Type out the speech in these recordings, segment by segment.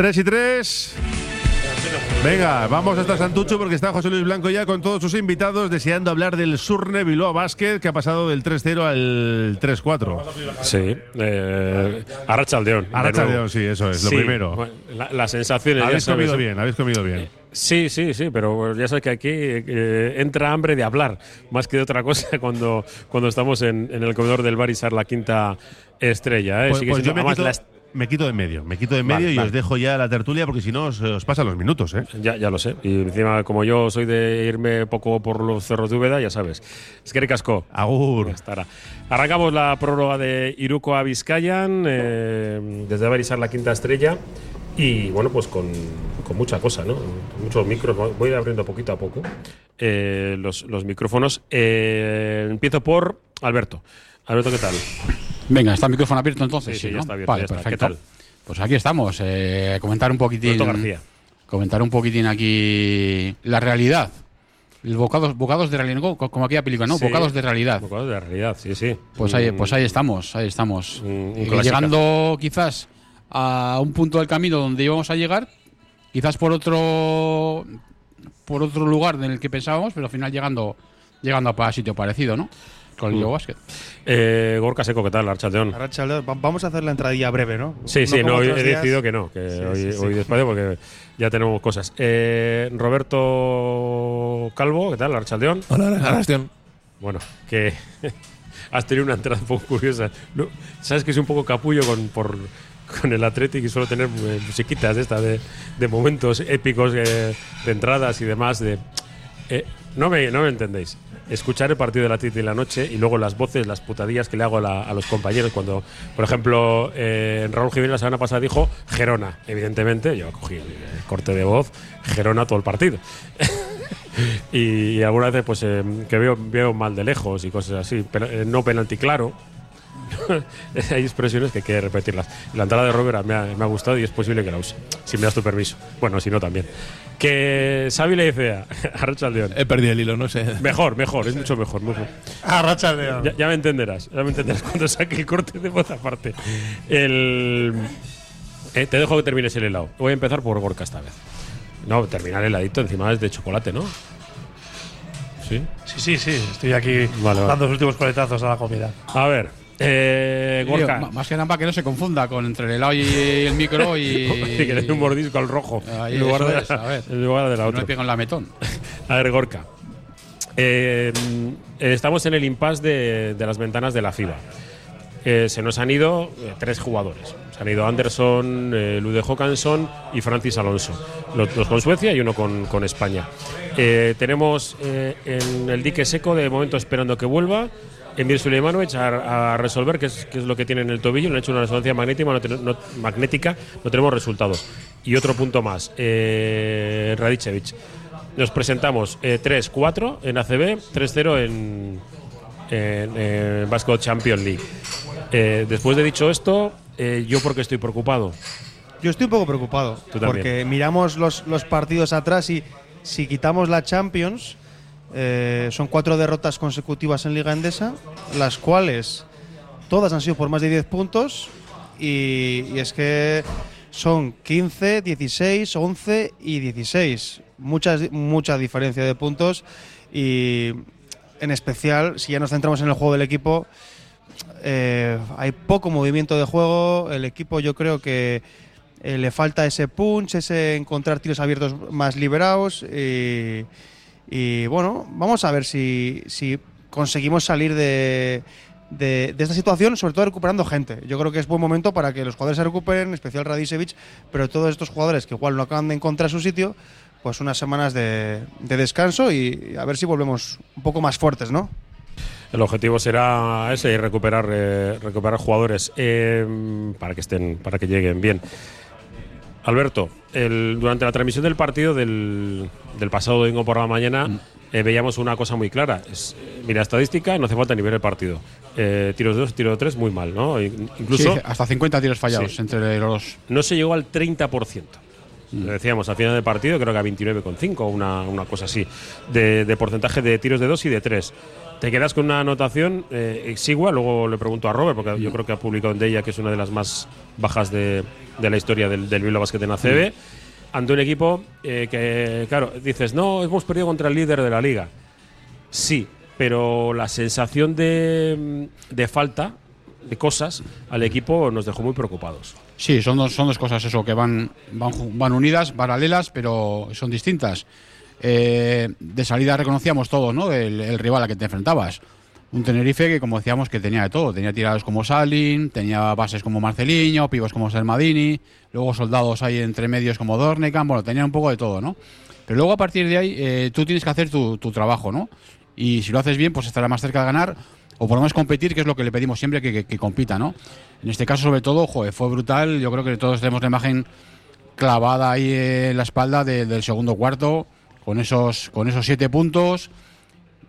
3 y 3. Venga, vamos hasta Santucho porque está José Luis Blanco ya con todos sus invitados deseando hablar del Surne Bilbao Basket que ha pasado del 3-0 al 3-4. Sí, eh, Arracha Aldeón. Arracha Aldeón, sí, eso es, lo Sí, primero. bueno, la- las sensaciones. habéis comido bien, habéis comido bien. Sí, sí, sí, pero ya sabes que aquí eh, entra hambre de hablar más que de otra cosa cuando, cuando estamos en, en el comedor del bar y la quinta estrella. ¿eh? Pues, pues yo me quito, la est- me quito de medio, me quito de Vale, medio y vale. os dejo ya la tertulia porque si no os, os pasan los minutos, ¿eh? Ya, ya lo sé. Y encima, como yo soy de irme poco por los cerros de Úbeda, ya sabes. Es que casco. Agur. Arrancamos la prórroga de Iruko a Vizcayan, eh, desde Barisar la quinta estrella. Y bueno, pues con, con mucha cosa, ¿no? Muchos micros. Voy abriendo poquito a poco eh, los, los micrófonos. Eh, empiezo por Alberto. Alberto, ¿qué tal? Venga, está el micrófono abierto entonces. Sí, sí, ya ¿no? está abierto, Vale, ya está. ¿Qué perfecto. tal? Pues aquí estamos. eh, comentar un poquitín. García. Comentar un poquitín aquí la realidad. El bocados, bocados de realidad, co- como aquella película, ¿no? Sí. Bocados de realidad. Bocados de realidad, sí, sí. Pues ahí, Mm, pues ahí estamos, ahí estamos. Mm, un Eh, llegando quizás a un punto del camino donde íbamos a llegar, quizás por otro por otro lugar en el que pensábamos, pero al final llegando llegando a sitio parecido, ¿no? Con el Mm. Leo Basket. Eh, Gorka Seco, ¿qué tal? Archaldeón. Arrachaldeón, va- vamos a hacer la entradilla breve, ¿no? Sí, sí, no, hoy otros he días. decidido que no, que Sí, hoy, sí, sí. hoy despacio porque ya tenemos cosas. Eh, Roberto Calvo, ¿qué tal? Archaldeón. Hola, Arrastión. Bueno, que has tenido una entrada un poco curiosa. No, Sabes que soy un poco capullo con, por, con el Athletic y suelo tener eh, musiquitas de esta de, de momentos épicos eh, de entradas y demás. De, eh, no, me, no me entendéis. Escuchar el partido del Athletic en la noche y luego las voces, las putadillas que le hago a, la- los compañeros cuando, por ejemplo, eh, Raúl Jiménez la semana pasada dijo Gerona. Evidentemente, yo cogí el corte de voz, Gerona todo el partido. y, algunas veces pues eh, que veo, veo mal de lejos y cosas así, pero eh, no penalti claro. Hay expresiones que hay que repetirlas. La entrada de Robert me ha, me ha gustado y es posible que la use, si me das tu permiso. Bueno, si no también. Que Xavi le dice a Arrachaldeón. He perdido el hilo, no sé. Mejor, mejor, es mucho mejor. mejor. Arrachaldeón. Ya, ya me entenderás, ya me entenderás cuando saque el corte de voz aparte. El, eh, te dejo que termines el helado. Voy a empezar por Gorka esta vez. No, terminar el heladito encima es de chocolate, ¿no? Sí. Sí, sí, sí. Estoy aquí Vale, vale. dando los últimos coletazos a la comida. A ver, eh, Gorka. más que nada para que no se confunda con entre el helado y el micro y. Sí, que le dé un mordisco al rojo Ahí, en, lugar de, es, a ver. en lugar de la otra. en metón. A ver, Gorka. Eh, eh, estamos en el impasse de, de las ventanas de la FIBA. Eh, se nos han ido eh, tres jugadores. Se han ido Anderson, eh, Lude Håkansson y Francis Alonso. Los dos con Suecia y uno con, con España. Eh, tenemos eh, en el dique seco de momento esperando que vuelva. Emir Suleimanovic a, a resolver qué es, qué es lo que tiene en el tobillo. Le han hecho una resonancia magnética, no, ten- no- magnética, no tenemos resultados. Y otro punto más, eh, Radicevic. Nos presentamos eh, 3-4 en ACB, 3-0 en, en, en Champions League. Eh, después de dicho esto, eh, yo porque estoy preocupado. Yo estoy un poco preocupado. Porque miramos los, los partidos atrás y si quitamos la Champions, eh, son cuatro derrotas consecutivas en Liga Endesa, las cuales todas han sido por más de 10 puntos. Y, es que son 15, 16, 11 y 16. Muchas, mucha diferencia de puntos. Y en especial, si ya nos centramos en el juego del equipo, eh, hay poco movimiento de juego. El equipo, yo creo que eh, le falta ese punch, ese encontrar tiros abiertos más liberados. Y, bueno, vamos a ver si, si conseguimos salir de, de, esta situación, sobre todo recuperando gente. Yo creo que es buen momento para que los jugadores se recuperen, en especial Radicevic, pero todos estos jugadores que igual no acaban de encontrar su sitio, pues unas semanas de, de descanso y a ver si volvemos un poco más fuertes, ¿no? El objetivo será ese, recuperar, eh, recuperar jugadores eh, para que estén, para que lleguen bien. Alberto, el- durante la transmisión del partido del, del pasado domingo por la mañana eh, veíamos una cosa muy clara. Es, mira, estadística, no hace falta ni ver el partido. Eh, tiros de dos, tiros de tres, muy mal, ¿no? In- Incluso Sí, hasta 50 tiros fallados Sí. entre los dos. no se llegó al 30%. Decíamos, al final del partido creo que a 29,5 una, una cosa así, de, porcentaje de tiros de 2 y de 3. Te quedas con una anotación eh, exigua, luego le pregunto a Robert, porque yo creo que ha publicado en ella que es una de las más bajas de, de la historia del, del Bilbao Basket en ACB, ante un equipo eh, que, claro, dices, no, hemos perdido contra el líder de la liga. Sí, pero la sensación de, de falta de cosas al equipo nos dejó muy preocupados. Sí, son dos, son dos cosas eso, que van, van, van unidas, paralelas, pero son distintas. Eh, de salida reconocíamos todos, ¿no? El, rival a que te enfrentabas. Un Tenerife que, como decíamos, que tenía de todo. Tenía tirados como Salin, tenía bases como Marceliño, pibos como Sermadini, luego soldados ahí entre medios como Dornecan, bueno, tenían un poco de todo, ¿no? Pero luego a partir de ahí eh, tú tienes que hacer tu, tu trabajo, ¿no? Y si lo haces bien, pues estará más cerca de ganar o por lo menos competir, que es lo que le pedimos siempre que, compita, ¿no? En este caso, sobre todo, joder, fue brutal. Yo creo que todos tenemos la imagen clavada ahí en la espalda de- del segundo cuarto, con esos, con esos siete puntos,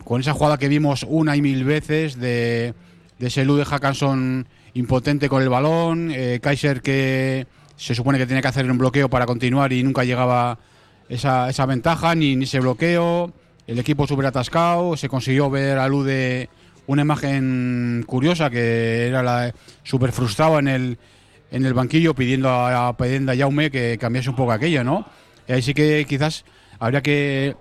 con esa jugada que vimos una y mil veces de, de ese Lude Hackanson impotente con el balón, eh, Kaiser que se supone que tenía que hacer un bloqueo para continuar y nunca llegaba esa, esa ventaja, ni, ni ese bloqueo, el equipo súper atascado, se consiguió ver a Lude una imagen curiosa que era la súper frustrado en el, en el banquillo pidiendo a, pidiendo a Jaume que cambiase un poco aquello, ¿no? Y ahí sí que quizás habría que,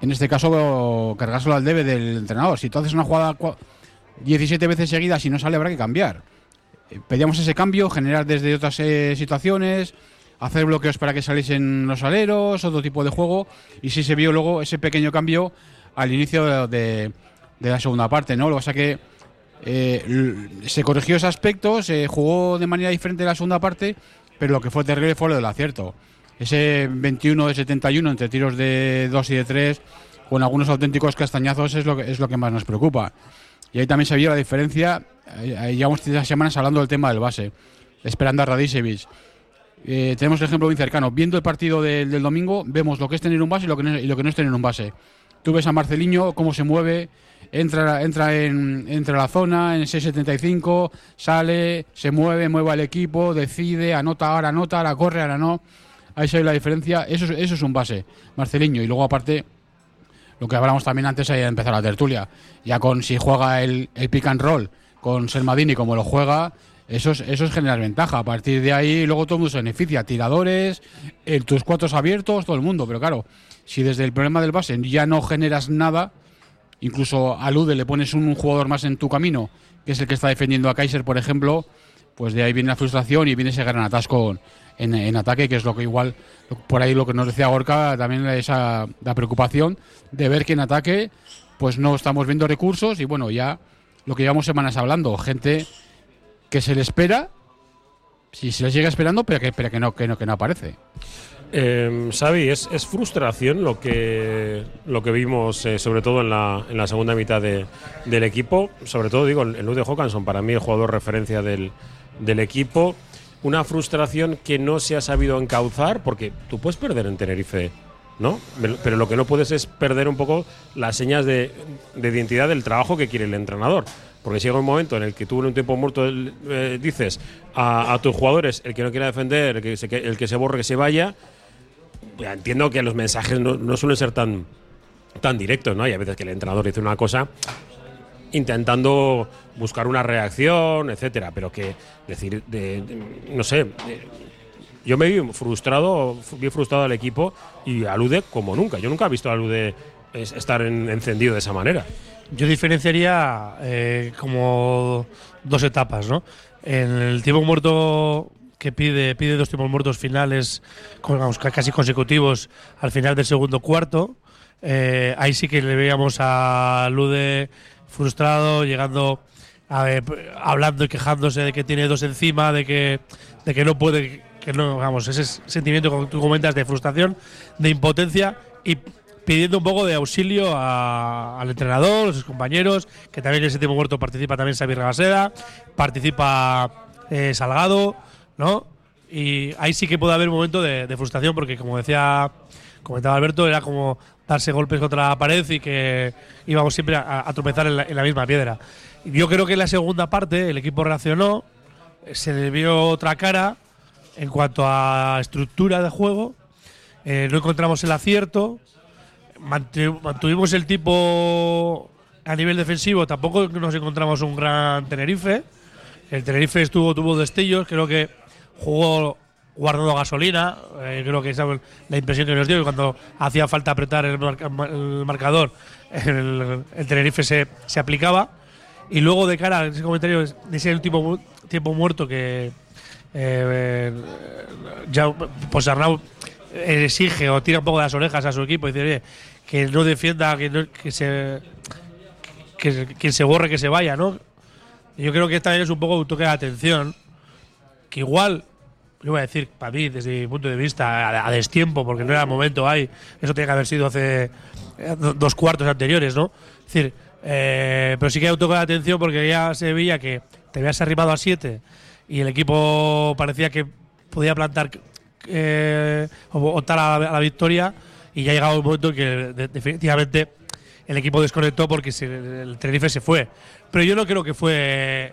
en este caso, cargárselo al debe del entrenador. Si tú haces una jugada cua- 17 veces seguidas y no sale, habrá que cambiar. Eh, Pedíamos ese cambio, generar desde otras eh, situaciones, hacer bloqueos para que saliesen los aleros, otro tipo de juego. Y sí se vio luego ese pequeño cambio al inicio de- de la segunda parte, ¿no? Lo que pasa que eh, se corrigió ese aspecto, se jugó de manera diferente en la segunda parte, pero lo que fue terrible fue lo del acierto. Ese 21 de 71 entre tiros de 2 y de 3, con algunos auténticos castañazos, es lo que, es lo que más nos preocupa. Y ahí también se vio la diferencia. eh, llevamos tres semanas hablando del tema del base, esperando a Radicevic. Eh, tenemos el ejemplo muy cercano. Viendo el partido del domingo, vemos lo que es tener un base y lo que no, y lo que no es tener un base. Tú ves a Marceliño cómo se mueve, entra, entra en, entra la zona, en 6.75, sale, se mueve, mueve al equipo, decide, anota ahora, anota, ahora corre, ahora no. Ahí se ve la diferencia. Eso, es- eso es un base, Marceliño. Y luego, aparte, lo que hablamos también antes de empezar la tertulia. Ya con si juega el, el pick and roll con Sermadini como lo juega, eso es, eso es generar ventaja. A partir de ahí, luego todo el mundo se beneficia. Tiradores, el- tus cuatros abiertos, todo el mundo. Pero claro, si desde el problema del base ya no generas nada, incluso a Lude le pones un jugador más en tu camino, que es el que está defendiendo a Kaiser, por ejemplo, pues de ahí viene la frustración y viene ese gran atasco en, en ataque, que es lo que igual, por ahí lo que nos decía Gorka, también esa la preocupación de ver que en ataque pues no estamos viendo recursos y bueno, ya lo que llevamos semanas hablando, gente que se le espera, si se les llega esperando, pero que, pero que no, que no, que no aparece. Eh, Xavi, es, es frustración lo que, lo que vimos, eh, sobre todo en la, en la segunda mitad de- del equipo. Sobre todo, digo, el Lude Hawkinson, para mí el jugador referencia del, del equipo. Una frustración que no se ha sabido encauzar, porque tú puedes perder en Tenerife, ¿no? Pero lo que no puedes es perder un poco las señas de, de identidad del trabajo que quiere el entrenador. Porque llega un momento en el que tú en un tiempo muerto eh, dices a, tus jugadores, el que no quiera defender, el que se, el que se borre, que se vaya, ya entiendo que los mensajes no, suelen ser tan, tan directos, ¿no? Hay a veces que el entrenador dice una cosa intentando buscar una reacción, etcétera, pero que decir, de, de- no sé, yo me vi frustrado, vi frustrado al equipo y alude como nunca. Yo nunca he visto Alude es- estar en- encendido de esa manera. Yo diferenciaría eh, como dos etapas, ¿no? En el tiempo muerto que pide, pide dos tiempos muertos finales, ca- casi consecutivos, al final del segundo cuarto. eh, ahí sí que le veíamos a Lude frustrado, llegando, a p- hablando y quejándose de que tiene dos encima, de que, de que no puede, que no, vamos, ese es- sentimiento que tú comentas de frustración, de impotencia y pidiendo un poco de auxilio a- al entrenador, a sus compañeros, que también en ese tiempo muerto participa también Xavi Rabaseda, participa eh, Salgado, ¿no? Y ahí sí que puede haber un momento de, de frustración porque, como decía, comentaba Alberto, era como darse golpes contra la pared y que íbamos siempre a, a tropezar en la, en la misma piedra. Yo creo que en la segunda parte el equipo reaccionó, se le vio otra cara en cuanto a estructura de juego eh, no encontramos el acierto, mantuvimos el tipo a nivel defensivo, tampoco nos encontramos un gran Tenerife. El Tenerife estuvo, tuvo destellos, creo que jugó guardando gasolina, eh, creo que esa fue la impresión que nos dio, cuando hacía falta apretar el, marca- el marcador, el, Tenerife se, se aplicaba. Y luego de cara a ese comentario de ese último tiempo muerto que eh, ya pues Arnau eh, exige o tira un poco de las orejas a su equipo y dice "Oye, que no defienda, que, no- que se que quien se borre que se vaya, ¿no? Yo creo que también es un poco un toque de atención que igual yo voy a decir para mí desde mi punto de vista a, a destiempo porque no era el momento ahí eso tiene que haber sido hace eh, do- dos cuartos anteriores no es decir eh, pero sí que hay un toque de atención porque ya se veía que te habías arribado a 7 y el equipo parecía que podía plantar eh, optar a la, a la victoria y ya ha llegado un momento en que de- definitivamente el equipo desconectó porque se- el Tenerife se fue pero yo no creo que fue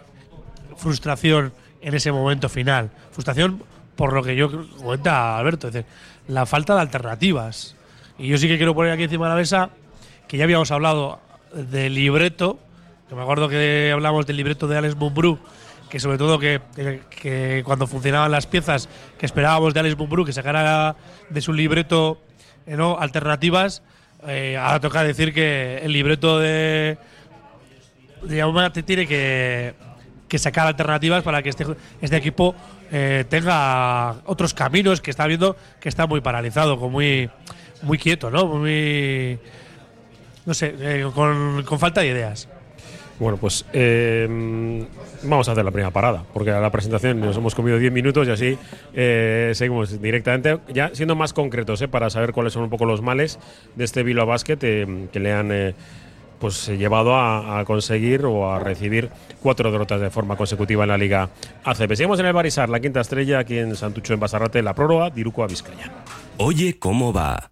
frustración en ese momento final. Frustración por lo que yo comenta Alberto, es decir, la falta de alternativas. Y yo sí que quiero poner aquí encima de la mesa que ya habíamos hablado del libreto, que me acuerdo que hablamos del libreto de Alex Mumbrú, que sobre todo que, que- cuando funcionaban las piezas que esperábamos de Alex Mumbrú que sacara de su libreto ¿no? alternativas, eh, ahora toca decir que el libreto de, Jaume te tiene que, que sacar alternativas para que este, este equipo eh, tenga otros caminos que está viendo que está muy paralizado, con muy, muy quieto, ¿no? Muy. No sé, eh, con, con falta de ideas. Bueno, pues eh, vamos a hacer la primera parada, porque a la presentación nos hemos comido 10 minutos y así eh, seguimos directamente, ya siendo más concretos, eh, para saber cuáles son un poco los males de este Bilbao Basket eh, que le han pues llevado a, a conseguir o a recibir cuatro derrotas de forma consecutiva en la Liga ACB. Seguimos en el Barisar, la quinta estrella aquí en Santucho, en Basarrate, la prórroga, Diruco a Vizcaya. Oye, ¿cómo va?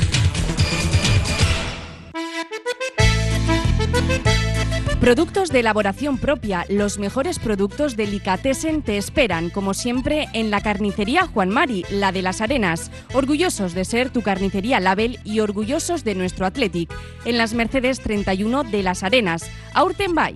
Productos de elaboración propia, los mejores productos Delicatessen te esperan, como siempre, en la carnicería Juan Mari, la de las Arenas. Orgullosos de ser tu carnicería Label y orgullosos de nuestro Athletic. En las Mercedes 31 de las Arenas. Aurten Bay.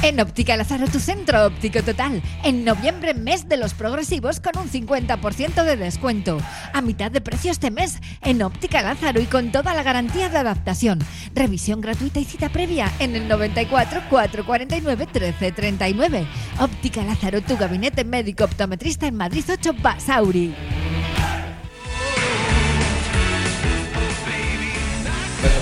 En Óptica Lázaro, tu centro óptico total. En noviembre, mes de los progresivos con un 50% de descuento. A mitad de precio este mes en Óptica Lázaro y con toda la garantía de adaptación. Revisión gratuita y cita previa en el 94 449 1339. Óptica Lázaro, tu gabinete médico optometrista en Madrid 8 Basauri.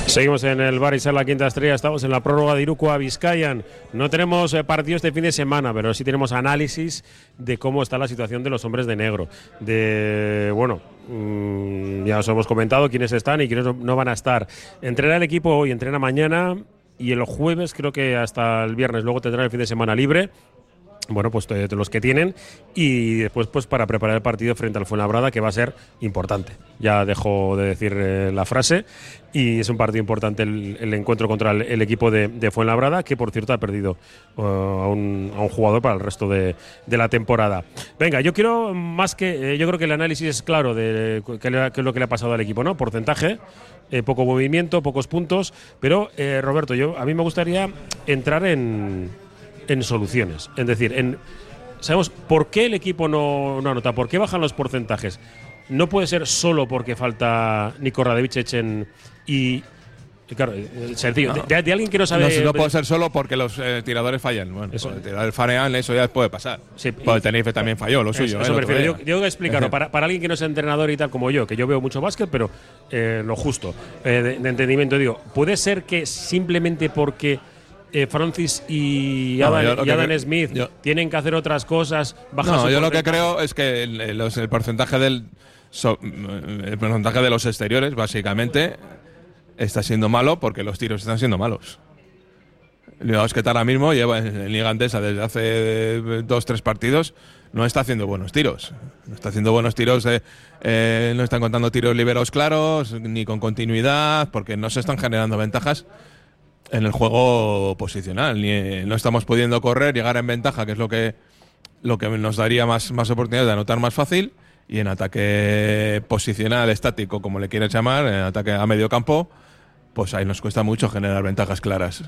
Seguimos en el Barisar, la quinta estrella. Estamos en la prórroga de Iruko a Vizcayan. No tenemos eh, partido este fin de semana, pero sí tenemos análisis de cómo está la situación de los hombres de negro. De, bueno, mm, ya os hemos comentado quiénes están y quiénes no, van a estar. Entrena el equipo hoy, entrena mañana y el jueves, creo que hasta el viernes. Luego tendrán el fin de semana libre. Bueno, pues de, de los que tienen y después pues para preparar el partido frente al Fuenlabrada que va a ser importante. Ya dejo de decir eh, la frase y es un partido importante el, encuentro contra el, equipo de, Fuenlabrada que por cierto ha perdido uh, a, un, a un jugador para el resto de, la temporada. Venga, yo quiero más que eh, yo creo que el análisis es claro de qué es lo que le ha pasado al equipo, ¿no? Porcentaje, eh, poco movimiento, pocos puntos, pero eh, Roberto, yo a mí me gustaría entrar en soluciones. Es decir, en, sabemos por qué el equipo no anota, por qué bajan los porcentajes. No puede ser solo porque falta Nico Radevich en- y claro, sencillo. De, de- de alguien que no sabe. No, no puede ser solo porque los eh, tiradores fallan. Bueno, Eso. tiradores fanean, eso ya puede pasar. Sí, Pues el Tenerife también falló, lo Eso, suyo. eso eh, el me otro refiero. día. Yo, yo explicarlo. Para, para alguien que no es entrenador y tal como yo, que yo veo mucho básquet, pero eh, lo justo, eh, de, de entendimiento, digo, puede ser que simplemente porque eh, Francis y No, Adam, y creo- Smith yo- tienen que hacer otras cosas, bajar No, yo lo que creo es que el, el- los- el porcentaje del so- el porcentaje de los exteriores básicamente está siendo malo porque los tiros están siendo malos. Digamos que ahora mismo lleva en, Liga Andesa desde hace eh, dos tres partidos no está haciendo buenos tiros. No está haciendo buenos tiros, eh, eh, no están contando tiros liberados claros ni con continuidad porque no se están generando ventajas en el juego posicional. Ni, eh, no estamos pudiendo correr, llegar en ventaja, que es lo que, lo que nos daría más, más oportunidades de anotar más fácil. Y en ataque posicional, estático, como le quieras llamar, en ataque a medio campo, pues ahí nos cuesta mucho generar ventajas claras.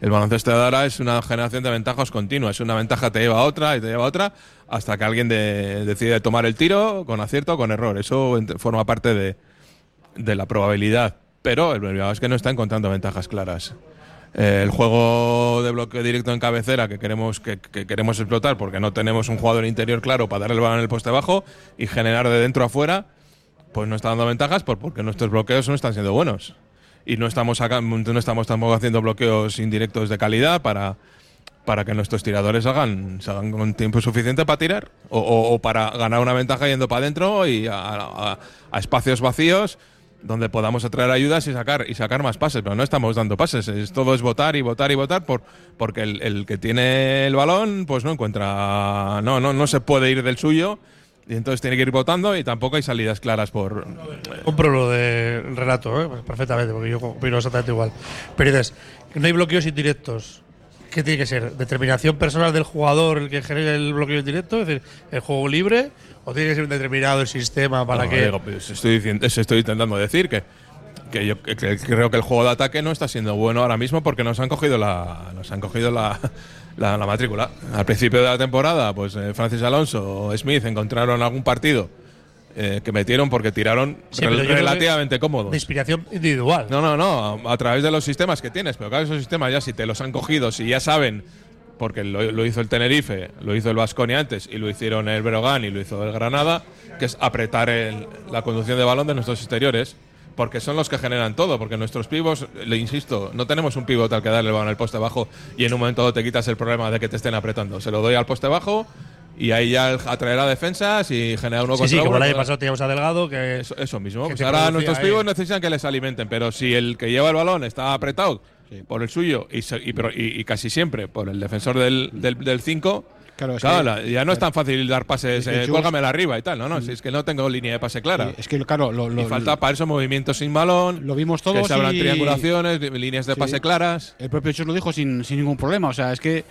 El baloncesto de ahora es una generación de ventajas continua. Es una ventaja te lleva a otra y te lleva a otra hasta que alguien de- decide tomar el tiro con acierto o con error. Eso forma parte de, de la probabilidad. Pero el Bilbao es que no está encontrando ventajas claras. Eh, el juego de bloqueo directo en cabecera que queremos, que, que queremos explotar porque no tenemos un jugador interior claro para darle el balón en el poste bajo y generar de dentro a fuera, pues no está dando ventajas por- porque nuestros bloqueos no están siendo buenos. Y no estamos, saca- no estamos tampoco haciendo bloqueos indirectos de calidad para, para que nuestros tiradores hagan, se hagan con tiempo suficiente para tirar o, para ganar una ventaja yendo para adentro y a espacios vacíos donde podamos atraer ayudas y sacar y sacar más pases, pero no estamos dando pases, es, todo es votar y votar y votar por porque el, que tiene el balón pues no encuentra no no no se puede ir del suyo y entonces tiene que ir votando y tampoco hay salidas claras por Compro lo de Renato, ¿eh? Pues perfectamente, porque yo opino exactamente igual. Pero dices, no hay bloqueos indirectos. ¿Qué tiene que ser? ¿Determinación personal del jugador el que genere el bloqueo indirecto? Es decir, ¿el juego libre? ¿O tiene que ser un determinado el sistema para No, que.? digo, pues estoy, diciendo, eso estoy intentando decir que, que yo que- que creo que el juego de ataque no está siendo bueno ahora mismo porque nos han cogido la, nos han cogido la, la, la matrícula. Al principio de la temporada, pues eh, Francis Alonso o Smith encontraron algún partido eh, que metieron porque tiraron Sí, rel- relativamente cómodos. De inspiración individual. No, no, no, a, a través de los sistemas que tienes, pero claro, esos sistemas ya si te los han cogido, si ya saben, porque lo, lo hizo el Tenerife, lo hizo el Vasconia antes, y lo hicieron el Breogán y lo hizo el Granada, que es apretar el- la conducción de balón de nuestros exteriores, porque son los que generan todo, porque nuestros pivos, le insisto, no tenemos un pivot al que darle el balón al poste bajo y en un momento dado te quitas el problema de que te estén apretando. Se lo doy al poste bajo y ahí ya atraerá defensas y genera uno Sí, contra sí, como uno. el año pasado teníamos a Delgado que. Eso, eso mismo. que Pues ahora nuestros pibos necesitan que les alimenten, pero si el que lleva el balón está apretado por el suyo y, y, pero- y- y casi siempre por el defensor del 5, del, del cinco, Claro, es claro, que- la- ya no es tan fácil dar pases, Es que eh, cuélgamela arriba y tal. No, no, si es que no tengo línea de pase clara. Sí, es que, claro, lo, lo- y falta para eso movimientos sin balón. Lo vimos Que todos se abran y- triangulaciones, líneas de Sí. pase claras. El propio Chus lo dijo sin, sin ningún problema. O sea, es que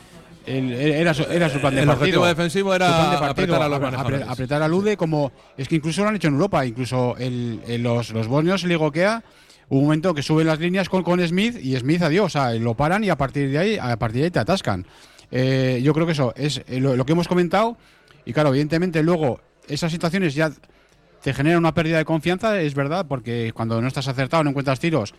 el- era, su, era su plan de El partido. objetivo defensivo era de apretar a los manejadores. apretar al UDE como. Es que incluso lo han hecho en Europa. Incluso el, el- los, los bosnios, el Ligoquea, hubo un momento que suben las líneas con, con Smith y Smith adiós. O sea, lo paran y a partir de ahí, a partir de ahí te atascan. Eh, yo creo que eso es eh, lo, lo que hemos comentado. Y claro, evidentemente luego esas situaciones ya te genera una pérdida de confianza, es verdad, porque cuando no estás acertado, no encuentras tiros,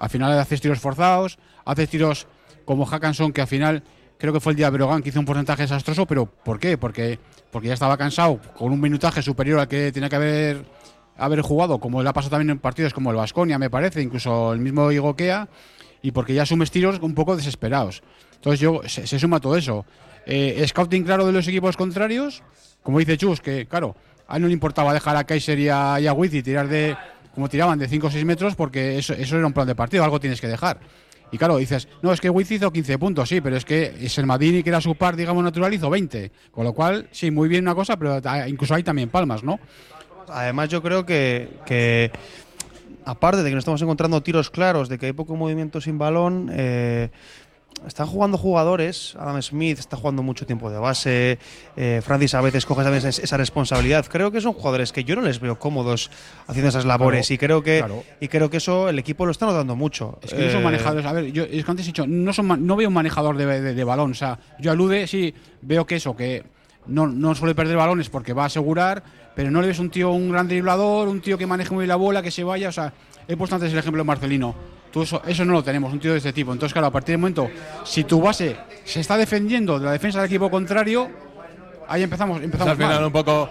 al final haces tiros forzados, haces tiros como Hackanson, que al final creo que fue el día Brogan que hizo un porcentaje desastroso, pero ¿por qué? Porque, porque ya estaba cansado, con un minutaje superior al que tenía que haber, haber jugado, como le ha pasado también en partidos como el Vasconia, me parece, incluso el mismo Igoquea, y porque ya asumes tiros un poco desesperados. Entonces yo se, suma todo eso. Eh, scouting claro de los equipos contrarios, como dice Chus, que claro, a él no le importaba dejar a Kaiser y a, y y tirar de, como tiraban, de 5 o 6 metros, porque eso, eso era un plan de partido, algo tienes que dejar. Y claro, dices, no, es que Wiz hizo 15 puntos, sí, pero es que Sermadini, que era su par, digamos, natural, hizo 20. Con lo cual, sí, muy bien una cosa, pero incluso hay también palmas, ¿no? Además, yo creo que, que, aparte de que nos estamos encontrando tiros claros, de que hay poco movimiento sin balón, eh, están jugando jugadores. Adam Smith está jugando mucho tiempo de base. eh, Francis a veces coge también esa, esa responsabilidad. Creo que son jugadores que yo no les veo cómodos haciendo esas labores Claro, y creo que claro. y creo que eso el equipo lo está notando mucho. Es que no son Eh, manejadores. A ver, yo es que antes he dicho, no, son, no veo un manejador de, de- de balón. O sea, yo alude, sí, veo que eso, que no, no suele perder balones porque va a asegurar, pero no le ves un tío, un gran driblador, un tío que maneje muy bien la bola, que se vaya. O sea, he puesto antes el ejemplo de Marcelino. Tú eso, eso no lo tenemos, un tío de este tipo. Entonces, claro, a partir del momento, si tu base se está defendiendo de la defensa del equipo contrario, ahí empezamos, empezamos al final mal. un poco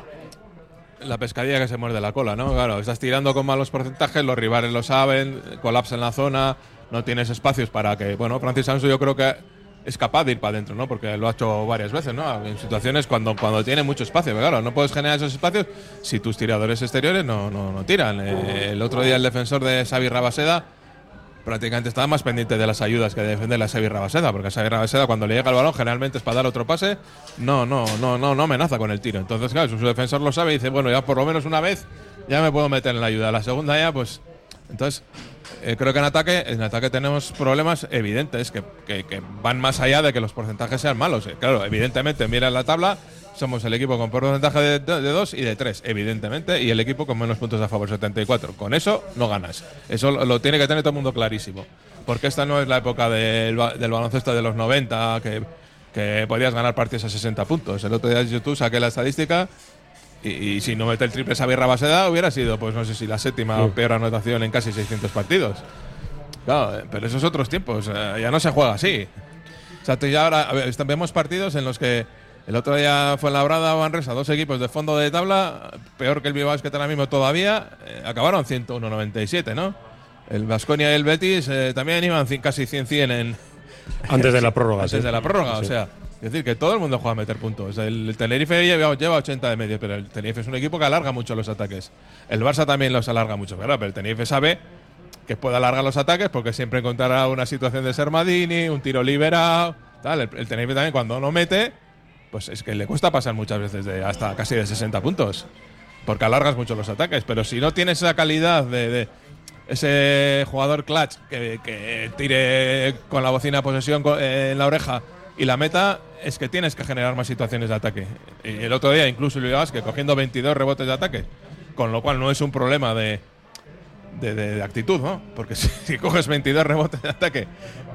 la pescadilla que se muerde la cola, ¿no? Claro, estás tirando con malos porcentajes, los rivales lo saben, colapsa en la zona, no tienes espacios para que, bueno, Francis Sanso yo creo que es capaz de ir para adentro, ¿no? Porque lo ha hecho varias veces, ¿no? En situaciones cuando, cuando tiene mucho espacio, pero claro, no puedes generar esos espacios si tus tiradores exteriores no, no, no tiran. Eh, el otro día el defensor de Xavi Rabaseda prácticamente estaba más pendiente de las ayudas que de defender a Xavi Rabaseda, porque a Xavi Rabaseda cuando le llega el balón generalmente es para dar otro pase, no, no, no, no, no amenaza con el tiro. Entonces, claro, su defensor lo sabe y dice, bueno, ya por lo menos una vez ya me puedo meter en la ayuda. La segunda ya, pues, entonces, eh, creo que en ataque, en ataque tenemos problemas evidentes que, que- que van más allá de que los porcentajes sean malos. Eh, Claro, evidentemente, mira la tabla, somos el equipo con porcentaje de, de 2 y de 3, evidentemente, y el equipo con menos puntos a favor, 74. Con eso no ganas. Eso lo, lo tiene que tener todo el mundo clarísimo. Porque esta no es la época del, del baloncesto de los 90, que, que podías ganar partidos a 60 puntos. El otro día yo saqué la estadística y, y si no mete el triple Xavi Rabaseda hubiera sido, pues no sé si la séptima o peor anotación en casi 600 partidos. Claro, eh, pero esos otros tiempos, eh, ya no se juega así. O sea, ya ahora a ver, vemos partidos en los que el otro día fue en Labrada o Manresa, dos equipos de fondo de tabla, peor que el Bilbao que ahora mismo todavía, eh, acabaron 101-97, ¿no? El Vasconia y el Betis eh, también iban casi 100-100 en, Antes de la prórroga, antes sí. de la prórroga, Sí. o sea, es decir, que todo el mundo juega a meter puntos. El, Tenerife lleva, lleva 80 de medio, pero el Tenerife es un equipo que alarga mucho los ataques. El Barça también los alarga mucho, claro, pero el Tenerife sabe que puede alargar los ataques porque siempre encontrará una situación de Sermadini, un tiro liberado. El, el Tenerife también cuando no mete, pues es que le cuesta pasar muchas veces de hasta casi de 60 puntos, porque alargas mucho los ataques, pero si no tienes esa calidad de, de ese jugador clutch que, que tire con la bocina posesión eh, en la oreja y la meta, es que tienes que generar más situaciones de ataque. El otro día incluso Luis que cogiendo 22 rebotes de ataque, con lo cual no es un problema de, de, actitud, ¿no? Porque si, coges 22 rebotes de ataque,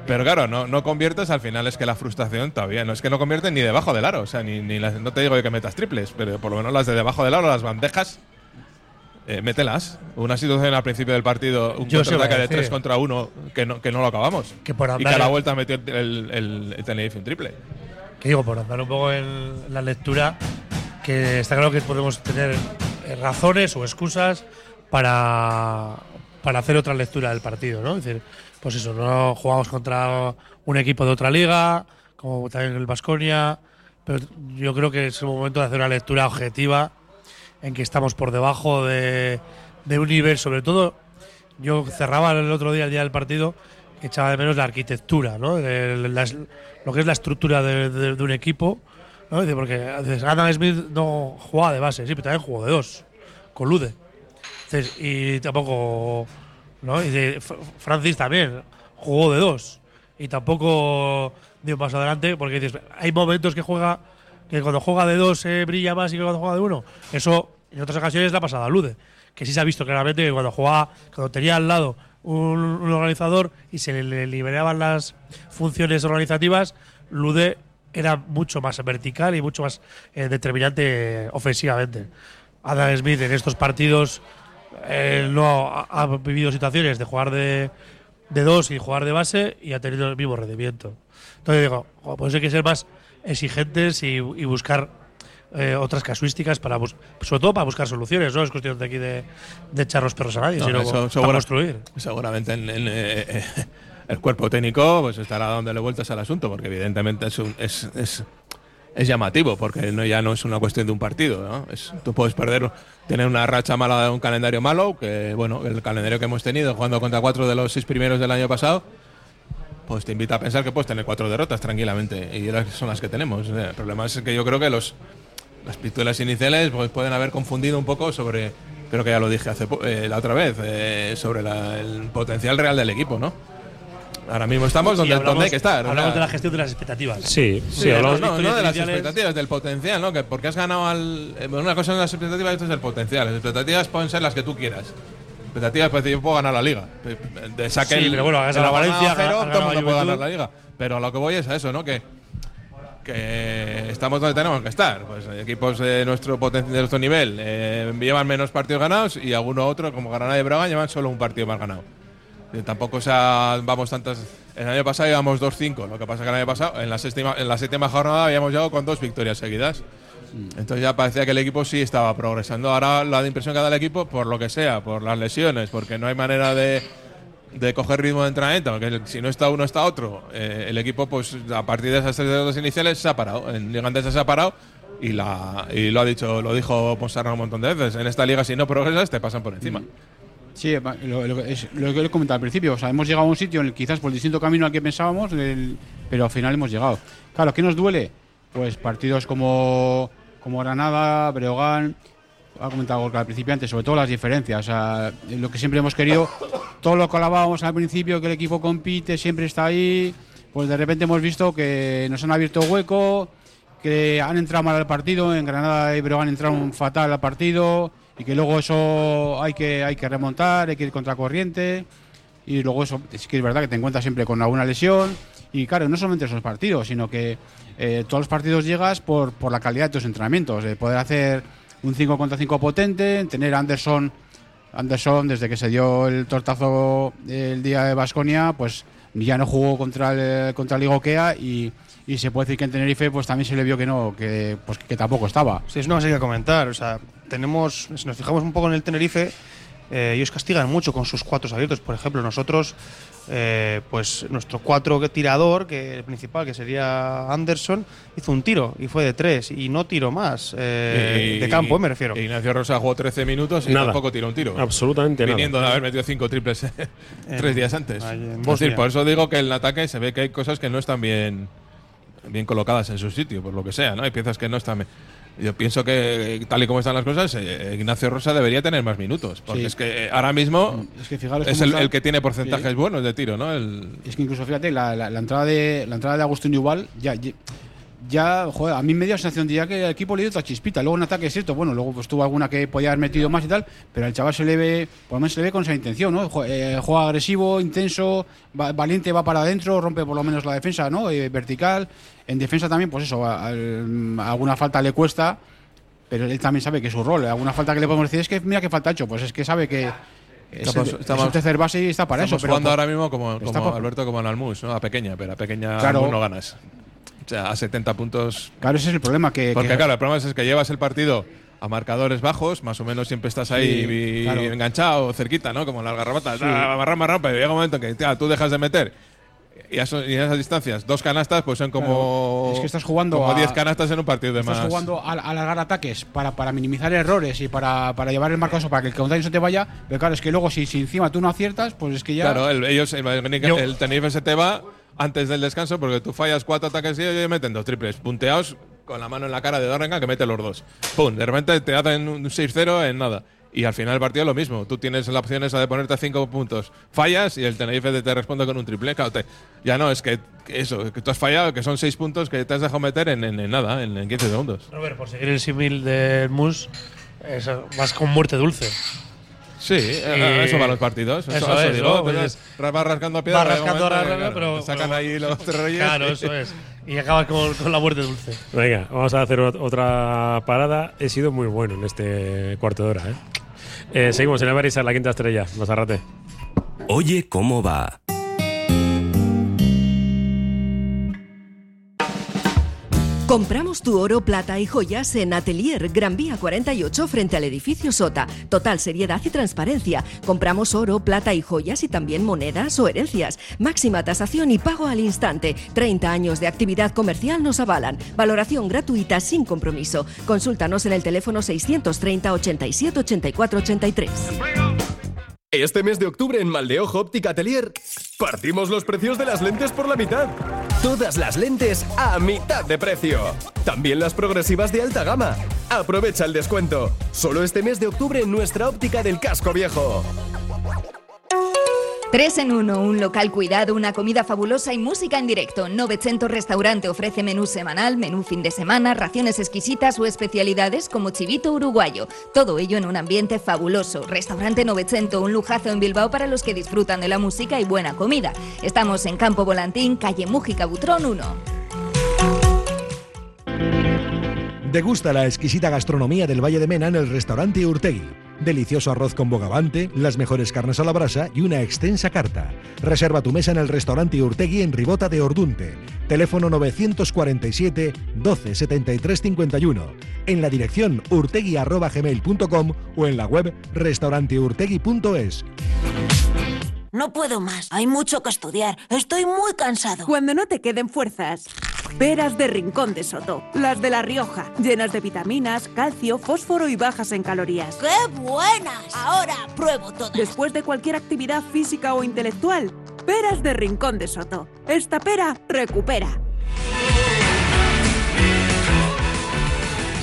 pero claro, no, no conviertes, al final es que la frustración todavía no es que no conviertes ni debajo del aro, o sea, ni, ni las- no te digo que metas triples, pero por lo menos las de debajo del aro, las bandejas, eh, mételas. Una situación al principio del partido, un contraataque de decir. 3 contra 1 que no, que no lo acabamos. Que por y andar que a la vuelta metió el, el, el Tenerife un triple. que digo, por andar un poco en la lectura, que está claro que podemos tener eh, razones o excusas para, para hacer otra lectura del partido, ¿no? Es decir, pues eso, no jugamos contra un equipo de otra liga, como también el Vasconia, pero yo creo que es el momento de hacer una lectura objetiva en que estamos por debajo de, de un nivel, sobre todo, yo cerraba el otro día, el día del partido, echaba de menos la arquitectura, ¿no? De las- lo que es la estructura de, de- de un equipo, ¿no? Porque Adam Smith no jugaba de base, sí, pero también jugó de dos, con Lude. Dices, y tampoco, ¿no? Y de- Francis también jugó de dos y tampoco dio un paso adelante porque dices, hay momentos que juega que cuando juega de dos eh, brilla más y que cuando juega de uno. Eso en otras ocasiones la pasada Lude, que sí se ha visto claramente que cuando jugaba, cuando tenía al lado un, organizador y se le, liberaban las funciones organizativas, Lude era mucho más vertical y mucho más eh, determinante ofensivamente. Adam Smith en estos partidos eh, no ha, ha vivido situaciones de jugar de, de dos y jugar de base y ha tenido el mismo rendimiento. Entonces digo, pues hay que ser más exigentes y, y buscar eh, otras casuísticas para sobre todo para buscar soluciones, no es cuestión de aquí de, de echar los perros a nadie, No, sino eso segura- construir. Seguramente en, en, eh, el cuerpo técnico pues estará dándole vueltas al asunto, porque evidentemente es, un- es, es, es llamativo, porque no, ya no es una cuestión de un partido. ¿no? Es- tú puedes perder, tener una racha mala de un calendario malo, que bueno, el calendario que hemos tenido jugando contra cuatro de los seis primeros del año pasado, pues te invita a pensar que puedes tener cuatro derrotas tranquilamente, y las- son las que tenemos. Sea, El problema es que yo creo que los, las pistolas iniciales pues, pueden haber confundido un poco sobre, creo que ya lo dije hace eh, la otra vez, eh, sobre la- el potencial real del equipo, ¿no? Ahora mismo estamos Sí, donde, hablamos- donde hay que estar. o Hablamos sea, de la gestión de las expectativas. Sí, sí, hablamos- no, no de las expectativas, del potencial, ¿no? Que porque has ganado al. eh, una cosa son las expectativas y otra es el potencial. Las expectativas pueden ser las que tú quieras. Expectativas, pues yo puedo ganar la liga. De saque Sí, pero bueno, de la Valencia, jornada cero, has todo el ganado mundo puede Juventud. ganar la liga. Pero a lo que voy es a eso, ¿no? Que, que estamos donde tenemos que estar. Pues hay equipos de nuestro, poten- de nuestro nivel eh, llevan menos partidos ganados y alguno otro, como Granada y Braga, llevan solo un partido más ganado. Eh, Tampoco sea, vamos tantas. El año pasado íbamos 2-5. Lo que pasa que el año pasado, en la séptima, en la séptima jornada, habíamos llegado con dos victorias seguidas. Entonces ya parecía que el equipo sí estaba progresando. Ahora la impresión que da el equipo, por lo que sea, por las lesiones, porque no hay manera de, de coger ritmo de entrenamiento, porque si no está uno está otro. eh, el equipo, pues a partir de esas tres derrotas iniciales, se ha parado. En Liga Andesa se ha parado y, la, y lo ha dicho, lo dijo Ponsarra un montón de veces. En esta liga, si no progresas, te pasan por encima. Sí, va- lo, lo es lo que he comentado al principio. O sea, hemos llegado a un sitio en el, quizás por el distinto camino al que pensábamos, pero al final hemos llegado. Claro, ¿qué nos duele? Pues partidos como, como Granada, Breogán, ha comentado Gorka al principio antes, sobre todo las diferencias. O sea, lo que siempre hemos querido, todo lo que hablábamos al principio, que el equipo compite, siempre está ahí, pues de repente hemos visto que nos han abierto hueco, que han entrado mal al partido, en Granada y Breogán entraron fatal al partido y que luego eso hay que, hay que remontar, hay que ir contracorriente y luego eso es que es verdad que te encuentras siempre con alguna lesión y claro, no solamente esos partidos, sino que eh, todos los partidos llegas por, por la calidad de tus entrenamientos, de poder hacer un 5 contra 5 potente, tener a Anderson Anderson, desde que se dio el tortazo el día de Basconia, pues ya no jugó contra el, contra el Igokea y, y se puede decir que en Tenerife pues también se le vio que no, que, pues, que tampoco estaba. Sí, es una cosa que comentar. O sea, tenemos, si nos fijamos un poco en el Tenerife, eh, ellos castigan mucho con sus cuatro abiertos. Por ejemplo, nosotros, eh, pues nuestro cuatro tirador, que el principal, que sería Anderson, hizo un tiro y fue de tres y no tiro más eh, Y- de campo, eh, me refiero. y Ignacio Rosa jugó 13 minutos y Nada. tampoco tiró un tiro. Absolutamente nada. Viniendo de haber metido cinco triples tres días antes. es decir, por eso digo que en el ataque se ve que hay cosas que no están bien, bien colocadas en su sitio, por lo que sea, ¿no? Hay piezas que no están bien. Yo pienso que, tal y como están las cosas, eh, Ignacio Rosa debería tener más minutos. Porque Sí. es que eh, ahora mismo Es que fijaros es el, que tiene porcentajes Sí. buenos de tiro, ¿no? El, Es que incluso fíjate, la, la- la entrada de la entrada de Agustín Igual ya, ya, ya, joder, a mí me dio la sensación de ya que el equipo le dio otra chispita. Luego en ataque es cierto, bueno, luego pues tuvo alguna que podía haber metido más y tal, pero al chaval se le ve, por lo menos se le ve con esa intención, ¿no? Eh, Juega agresivo, intenso, va- valiente, va para adentro, rompe por lo menos la defensa, ¿no? Eh, vertical. En defensa también, pues eso, a- al- alguna falta le cuesta, pero él también sabe que es su rol. Alguna falta que le podemos decir es que mira qué falta ha hecho, pues es que sabe que es, Estamos- el, es estamos- el tercer base y está para eso. estamos Pero jugando ahora mismo como, Alberto como en Almus, ¿no? A pequeña, pero a pequeña Claro. No ganas. A 70 puntos Claro, ese es el problema. Que, Porque que- claro, el problema es que llevas el partido a marcadores bajos, más o menos siempre estás ahí Sí, y- claro. enganchado, cerquita, ¿no? Como las garrapatas, Sí. ah, marrón, marrón, pero llega un momento en que tía, tú dejas de meter y a, eso- y a esas distancias, dos canastas, pues son como. Claro, es que estás jugando Como a- 10 canastas en un partido de Estás más. jugando a, a alargar ataques para, para minimizar errores y para, para llevar el marco eso para que el contrario no se te vaya. Pero claro, es que luego si, si encima tú no aciertas, pues es que ya. Claro, el, ellos, el, el, el Tenerife se te va antes del descanso porque tú fallas cuatro ataques y ellos meten dos triples punteados con la mano en la cara de Dorrenga que mete los dos. ¡Pum! De repente te hacen un 6-0 en nada. Y al final del partido lo mismo. Tú tienes la opción esa de ponerte cinco puntos. Fallas y el Tenerife te, responde con un triple. Claro, te- ya no, es que eso, que tú has fallado, que son seis puntos que te has dejado meter en, en- en nada, en, en 15 segundos. Robert, por seguir el símil del Mus, vas con muerte dulce. Sí, eh, eso van los partidos. Eso, Eso eso es, digo, ¿no? pues Pues es- vas rascando piedra. vas rascando claro, pero- sacan pero- ahí los reyes. Claro, eso es. Y acabas con, con la muerte dulce. Venga, vamos a hacer ot- otra parada. He sido muy bueno en este cuarto de hora. ¿eh? Eh, seguimos en el Baris la quinta estrella. Masarrate. Oye, ¿cómo va? Compramos tu oro, plata y joyas en Atelier Gran Vía 48 frente al edificio Sota. Total seriedad y transparencia. Compramos oro, plata y joyas y también monedas o herencias. Máxima tasación y pago al instante. 30 años de actividad comercial nos avalan. Valoración gratuita sin compromiso. Consúltanos en el teléfono 630 87 84 83. Este mes de octubre en Maldeojo Óptica Atelier partimos los precios de las lentes por la mitad. Todas las lentes a mitad de precio. También las progresivas de alta gama. Aprovecha el descuento. Solo este mes de octubre en nuestra óptica del casco viejo. 3 en 1, un local cuidado, una comida fabulosa y música en directo. 900 Restaurante ofrece menú semanal, menú fin de semana, raciones exquisitas o especialidades como chivito uruguayo. Todo ello en un ambiente fabuloso. Restaurante 900, un lujazo en Bilbao para los que disfrutan de la música y buena comida. Estamos en Campo Volantín, calle Mújica Butrón 1. Degusta la exquisita gastronomía del Valle de Mena en el restaurante Urtegui. Delicioso arroz con bogavante, las mejores carnes a la brasa y una extensa carta. Reserva tu mesa en el restaurante Urtegui en Ribota de Ordunte. Teléfono 947 12 73 51. En la dirección urtegui.gmail.com o en la web restauranteurtegui.es. No puedo más. Hay mucho que estudiar. Estoy muy cansado. Cuando no te queden fuerzas. Peras de Rincón de Soto. Las de La Rioja. Llenas de vitaminas, calcio, fósforo y bajas en calorías. ¡Qué buenas! Ahora pruebo todas. Después de cualquier actividad física o intelectual, peras de Rincón de Soto. Esta pera recupera.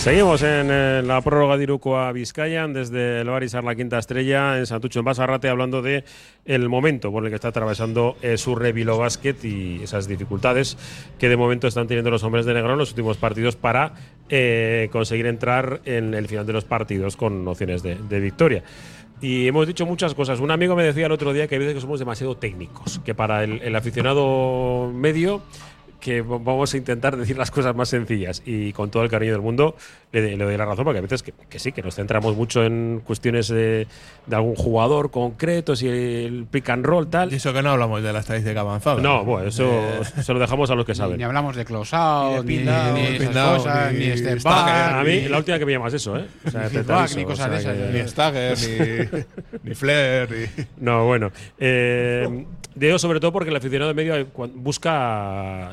Seguimos en eh, la prórroga de Iruko a Vizcaya, desde el Barisar la quinta estrella, en Santucho, en Basarrate, hablando de el momento por el que está atravesando eh, su Revilo Basket y esas dificultades que de momento están teniendo los hombres de negro en los últimos partidos para eh, conseguir entrar en el final de los partidos con opciones de, victoria. Y hemos dicho muchas cosas. Un amigo me decía el otro día que hay veces que somos demasiado técnicos, que para el aficionado medio que vamos a intentar decir las cosas más sencillas y con todo el cariño del mundo le, le doy la razón porque a veces que, que sí, que nos centramos mucho en cuestiones de, de algún jugador concreto, si el pick and roll tal. Y eso que no hablamos de la estadística avanzada. No, bueno, eso Eh, se lo dejamos a los que saben. Ni hablamos de close out, Ni de ni, ni ni ni ni. A mí, la última que me llamas eso, ¿eh? O sea, ni o cosas sea de esas, que- Ni Stagger, ni, ni Flair, ni. No, bueno. Eh, digo sobre todo porque el aficionado medio eh, cuan- busca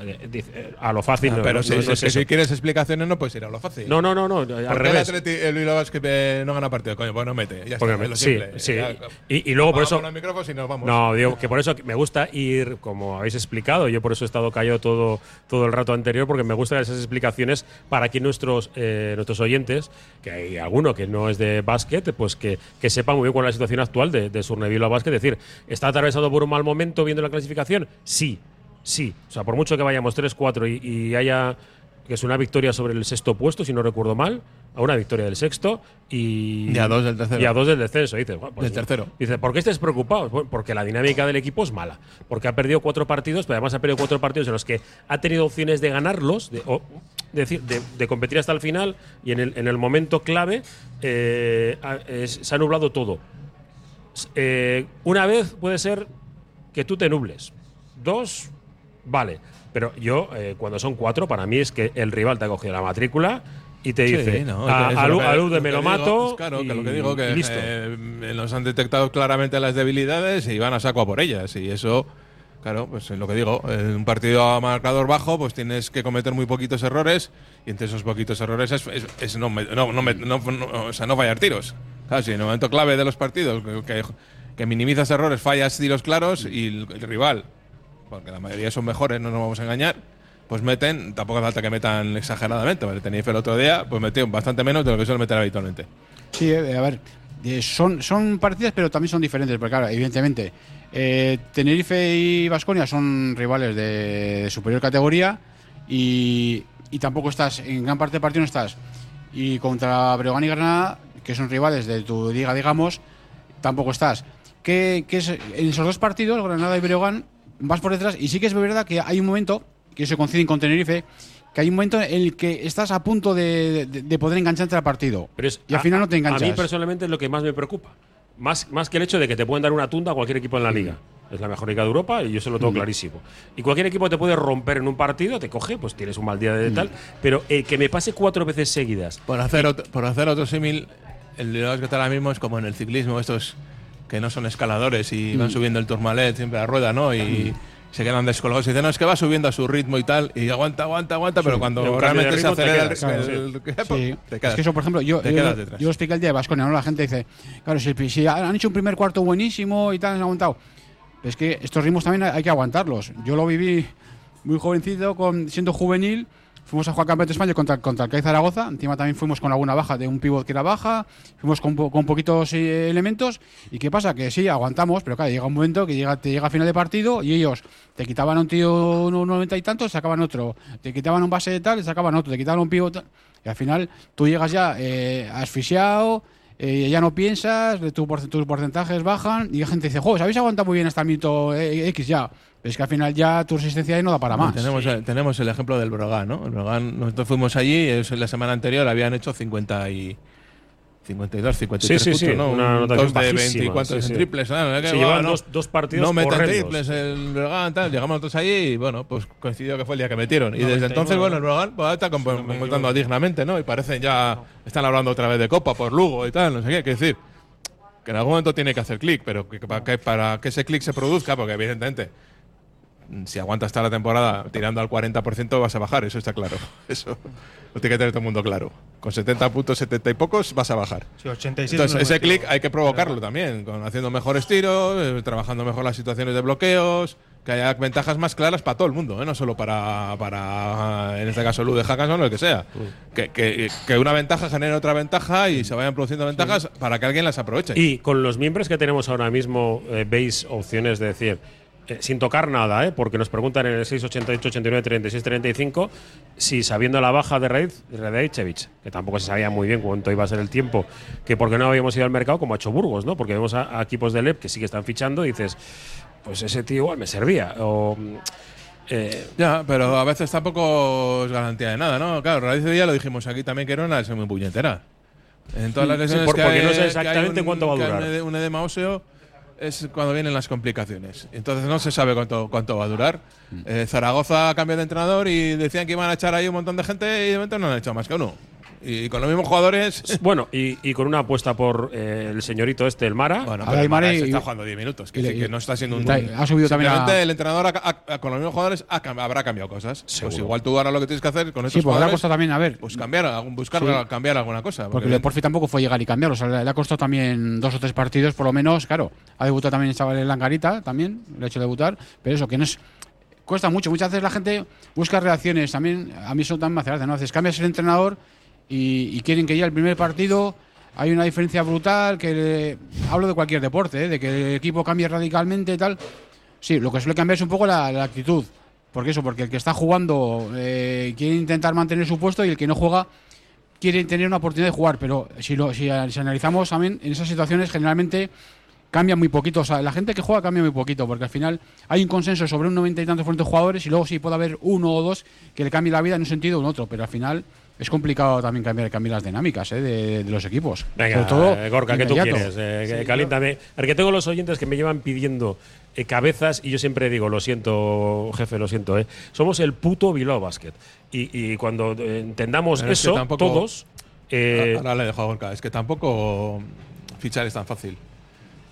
a lo fácil. Ah, no, pero no- si, no si- es que eso. si quieres explicaciones no puedes ir a lo fácil. No, no, no, no, al ¿Por qué el revés. Atleti, el Bilbao Basket eh, no gana partido? Coño, pues no mete. Ya Porque está, me- es lo sí, sí. Ya, Y, y luego por eso. y nos vamos. No, digo que por eso me gusta ir, como habéis explicado, yo por eso he estado callado todo, todo el rato anterior, porque me gustan esas explicaciones para que nuestros, eh, nuestros oyentes, que hay alguno que no es de básquet, pues que, que sepan muy bien cuál es la situación actual de, de Surneville Básquet. Es decir, ¿está atravesado por un mal momento viendo la clasificación? Sí, sí. O sea, por mucho que vayamos 3-4 y, y haya que es una victoria sobre el sexto puesto, si no recuerdo mal, a una victoria del sexto y, Y a dos del tercero. Y a dos del descenso. Dices, bueno, pues Del tercero. Dice, ¿por qué estés preocupado? Bueno, Porque la dinámica del equipo es mala. Porque ha perdido cuatro partidos, pero además ha perdido cuatro partidos en los que ha tenido opciones de ganarlos, de, o- de decir, de, de competir hasta el final y en el, en el momento clave eh, es- se ha nublado todo. Eh, una vez puede ser que tú te nubles. Dos, vale. Pero yo, eh, cuando son cuatro, para mí es que el rival te ha cogido la matrícula y te Sí, dice, no, a, luz lo que- a luz de me lo mato. es Claro, que lo y- que digo que y listo. eh, nos han detectado claramente las debilidades y van a saco a por ellas. Y eso, claro, pues es lo que digo. En un partido a marcador bajo, pues tienes que cometer muy poquitos errores y entre esos poquitos errores es, es- es no, me- no, no, o sea, no fallar tiros. Claro, si en el momento clave de los partidos que, que, que minimizas errores, fallas tiros claros y el, el rival, porque la mayoría son mejores, no nos vamos a engañar, pues meten, tampoco hace falta que metan exageradamente, ¿vale? Tenerife el otro día, pues metió bastante menos de lo que suele meter habitualmente. Sí, eh, a ver, eh, son, son partidas, pero también son diferentes, porque claro, evidentemente, eh, Tenerife y Vasconia son rivales de, superior categoría y, y tampoco estás, en gran parte del partido no estás. Y contra Breogán y Granada, que son rivales de tu liga, digamos, tampoco estás. Que, que es, en esos dos partidos, Granada y Breogán, vas por detrás y sí que es verdad que hay un momento, que se coinciden con Tenerife, que hay un momento en el que estás a punto de, de- de poder engancharte al partido. Pero es- y al a- final no te enganchas. A mí personalmente es lo que más me preocupa. Más, más que el hecho de que te pueden dar una tunda a cualquier equipo en la liga. Es la mejor liga de Europa y yo eso lo tengo Mm. clarísimo. Y cualquier equipo te puede romper en un partido, te coge, pues tienes un mal día de Mm. tal. Pero eh, que me pase cuatro veces seguidas. Por hacer, otro, por hacer otro símil, el que está ahora mismo es como en el ciclismo, estos que no son escaladores y van Mm. subiendo el turmalet siempre a rueda, ¿no? Y se quedan descolgados y dicen, no, es que va subiendo a su ritmo y tal, y aguanta, aguanta, aguanta, pero cuando de realmente se te acelera quedas, el, claro, el- Sí. te quedas, es que eso, por ejemplo, yo, te yo, yo expliqué el día de Vasconia, ¿no? La gente dice, claro, si, si han hecho un primer cuarto buenísimo y tal, han aguantado. Pero es que estos ritmos también hay que aguantarlos. Yo lo viví muy jovencito, con, siendo juvenil. Fuimos a jugar Campeonato de España contra, contra el CAI Zaragoza. Encima también fuimos con alguna baja de un pivot que era baja. Fuimos con, con poquitos eh, elementos. ¿Y qué pasa? Que sí, aguantamos, pero claro, llega un momento que llega, te llega a final de partido y ellos te quitaban a un tío unos 90 y tantos, sacaban otro. Te quitaban un base de tal, sacaban otro. Te quitaban un pivot. Y al final tú llegas ya eh, asfixiado, eh, ya no piensas, tu tus porcentajes bajan y la gente dice, jo, habéis aguantado muy bien hasta el minuto eh, X ya. Pero es que al final ya tu resistencia ahí no da para más. Tenemos, el, tenemos el ejemplo del Brogan, ¿no? El Brogan, nosotros fuimos allí, ellos en la semana anterior habían hecho 50 y 52, 53 Sí, sí, sí, puntos, ¿no? una Un dos de bajísima, 24 sí, en sí. triples. ¿no? Que Sí, va, llevan no, dos- dos partidos No meten triples el Breogán, tal. Llegamos nosotros allí y bueno, pues coincidió que fue el día que metieron. Y desde 99, entonces, bueno, el Breogán pues, está comp- comportando dignamente, ¿no? Y parecen ya. Están hablando otra vez de Copa por Lugo y tal, no sé qué. Quiero decir, que en algún momento tiene que hacer clic, pero que para, que para que ese clic se produzca, porque evidentemente si aguantas toda la temporada tirando al 40% vas a bajar, eso está claro. Eso lo tiene que tener todo el mundo claro. Con 70 puntos, 70 y pocos vas a bajar. Sí, 86 Entonces, no ese clic hay que provocarlo también, con haciendo mejores tiros, eh, trabajando mejor las situaciones de bloqueos, que haya ventajas más claras para todo el mundo, ¿eh? no solo para, para, en este caso, Lu de Hackathon o el que sea. Que, que- que una ventaja genere otra ventaja y se vayan produciendo ventajas para que alguien las aproveche. Y con los miembros que tenemos ahora mismo, eh, veis opciones de decir, eh, sin tocar nada, ¿eh? porque nos preguntan en el 688, 89, 36, 35, si sabiendo la baja de Radeichevich, que tampoco se sabía muy bien cuánto iba a ser el tiempo, que porque no habíamos ido al mercado como ha hecho Burgos, ¿no? Porque vemos a, a equipos de LEP que sí que están fichando y dices, pues ese tío igual me servía. O, eh, Ya, pero a veces tampoco es garantía de nada, ¿no? Claro, raíz de día lo dijimos aquí también que era una lesión muy puñetera. En todas las Sí, lesiones por- que porque hay- no sé que hay exactamente un- cuánto va a durar. Un edema óseo es cuando vienen las complicaciones. Entonces no se sabe cuánto, cuánto va a durar. Mm. Eh, Zaragoza cambió de entrenador y decían que iban a echar ahí un montón de gente y de momento no han echado más que uno. Y con los mismos jugadores. bueno, y, y con una apuesta por eh, el señorito este, el Mara. Bueno, A pero el Mara este está jugando 10 minutos. Que, y decir que no está siendo un. está- ha subido también a- el entrenador ha- ha- con los mismos jugadores ha habrá cambiado cosas. Pues igual tú ahora lo que tienes que hacer con estos Sí, porque le ha jugadores. costado también, a ver. Pues cambiar, algún- buscar Sí. cambiar alguna cosa. Porque el Porfi tampoco fue llegar y cambiar. O sea, le le ha costado también dos o tres partidos, por lo menos. Claro, ha debutado también el chaval en Langarita, también, le ha hecho debutar. Pero eso, que no es. Cuesta mucho. Muchas veces la gente busca reacciones. También, a mí eso también me hace gracia, ¿no? Haces, cambias el entrenador y, quieren que ya el primer partido hay una diferencia brutal. que Hablo de cualquier deporte, ¿eh? de que el equipo cambie radicalmente y tal. Sí, lo que suele cambiar es un poco la, la actitud. Porque eso, porque el que está jugando eh, quiere intentar mantener su puesto y el que no juega quiere tener una oportunidad de jugar. Pero si, lo, si, analizamos también, en esas situaciones generalmente cambia muy poquito. O sea, la gente que juega cambia muy poquito, porque al final hay un consenso sobre un noventa y tantos de jugadores y luego sí puede haber uno o dos que le cambie la vida en un sentido o en otro. Pero al final es complicado también cambiar, cambiar las dinámicas ¿eh? de, de los equipos. Venga, Sobre todo, eh, Gorka, ¿qué tú quieres? Eh, que Sí, caliéntame. A ver, que tengo los oyentes que me llevan pidiendo eh, cabezas y yo siempre digo, lo siento, jefe, lo siento, eh. Somos el puto Bilbao Basket. Y, y cuando eh, entendamos Pero es que eso, tampoco- todos. eh, Ahora le dejo a Gorka. Es que tampoco fichar es tan fácil.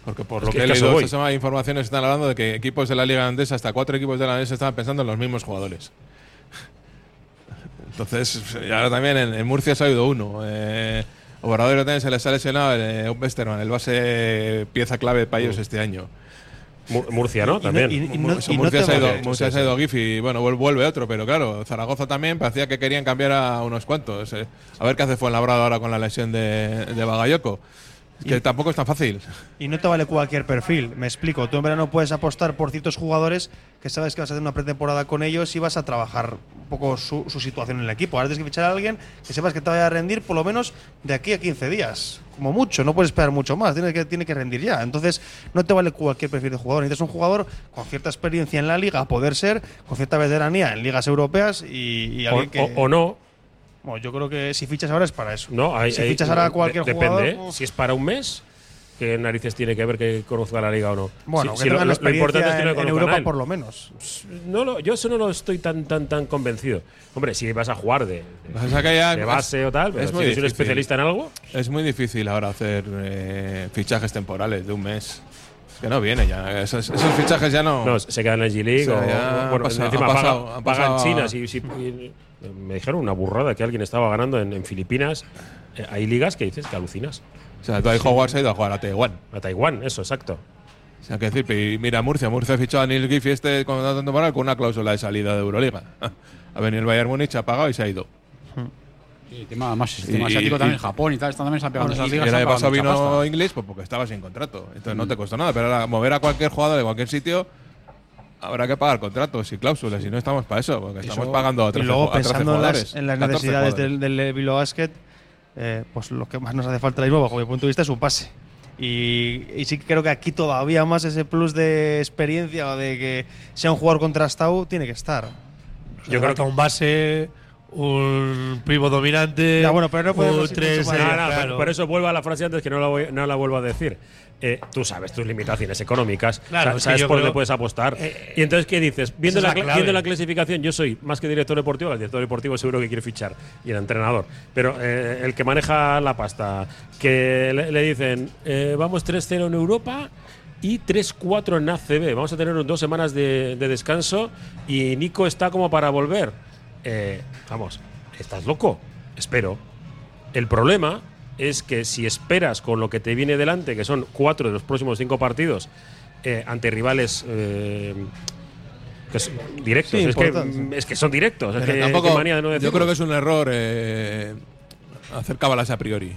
Porque por Es lo que- que, he eso leído esta semana informaciones están hablando de que equipos de la Liga Andesa, hasta cuatro equipos de la Andesa estaban pensando en los mismos jugadores. Entonces, y ahora también en, en Murcia se ha ido uno. Eh, Obrador también se les ha lesionado eh, Westerman, el base pieza clave para ellos este año. Mu- Murcia, ¿no? También. y- y no- Mu- y Murcia se ha ido, Murcia sí, se ha ido. GIF y bueno, vuel- vuelve otro, pero claro, Zaragoza también parecía que querían cambiar a unos cuantos. eh. A ver qué hace Fuenlabrada ahora con la lesión de, de Bagayoko. Es que Y- tampoco es tan fácil. Y no te vale cualquier perfil. Me explico. Tú en verano puedes apostar por ciertos jugadores que sabes que vas a hacer una pretemporada con ellos y vas a trabajar un poco su, su situación en el equipo. Ahora tienes que fichar a alguien que sepas que te vaya a rendir por lo menos de aquí a 15 días. Como mucho. No puedes esperar mucho más. Tiene que, tiene que rendir ya. Entonces, no te vale cualquier perfil de jugador. Necesitas un jugador con cierta experiencia en la liga, a poder ser, con cierta veteranía en ligas europeas y, y O, alguien que. o- o no. Bueno, yo creo que si fichas ahora es para eso. No, hay, si hay- fichas ahora a de- cualquier depende, jugador. ¿eh? Si es para un mes, ¿qué narices tiene que ver que conozca la liga o no? Bueno, Si- que si lo, tengan lo- importante es que en- en Europa por lo menos. No lo- yo eso no lo estoy tan tan tan convencido. Hombre, si vas a jugar de, de- O sea que ya de es- base o tal, pero es si muy eres un difícil. especialista en algo. Es muy difícil ahora hacer eh, fichajes temporales de un mes. Es que no viene ya. Esos, esos fichajes ya no. No, se quedan en la G-League O sea, o, bueno, ha pasado- encima ha pasado- ha pagan pasado- China. Si, si- me dijeron una burrada que alguien estaba ganando en, en Filipinas. Eh, hay ligas que dices que alucinas. O sea, Dwight Howard se ha ido a jugar a Taiwán. A Taiwán, eso, exacto. O sea, que decir, y mira Murcia. Murcia ha fichado a Neil Giffy este con contrato temporal con una cláusula de salida de Euroliga. Ha venido el Bayern Múnich, ha pagado y se ha ido. Sí, tema más Y- tema asiático y- también, y- Japón y tal, están también están pegando Bueno, esas y ligas. el año pasado vino pasta. inglés pues porque estaba sin contrato. Entonces no te costó nada. Pero ahora mover a cualquier jugador de cualquier sitio habrá que pagar contratos y cláusulas. Y no estamos para eso, porque estamos pagando a y 13, luego a 13 pensando en las, jugadores, en las 14 necesidades del, del Bilbao Basket, eh, pues lo que más nos hace falta ahora mismo, bajo mi punto de vista, es un pase. Y, y sí que creo que aquí todavía más ese plus de experiencia o de que sea un jugador contrastado tiene que estar. Yo creo que un base, un pivo dominante. Ya, bueno, pero no podemos un tres, eh, No, no, claro. por, eso vuelvo a la frase antes que no la, voy- no la vuelvo a decir. Eh, tú sabes tus limitaciones económicas, Claro, sabes por dónde puedes apostar. Eh, y entonces, ¿qué dices? Viendo la, viendo la clasificación, yo soy más que director deportivo, el director deportivo seguro que quiere fichar y el entrenador. Pero eh, el que maneja la pasta, que le, le dicen, eh, vamos 3-0 en Europa y 3-4 en ACB. Vamos a tener dos semanas de, de descanso y Nico está como para volver. Eh, vamos, ¿estás loco? Espero. El problema es que si esperas con lo que te viene delante, que son cuatro de los próximos cinco partidos, eh, ante rivales eh, que son directos, Sí, es, que, importantes. mm, es que son directos. es que, tampoco- qué manía de no yo creo que es un error eh, hacer cábalas a priori.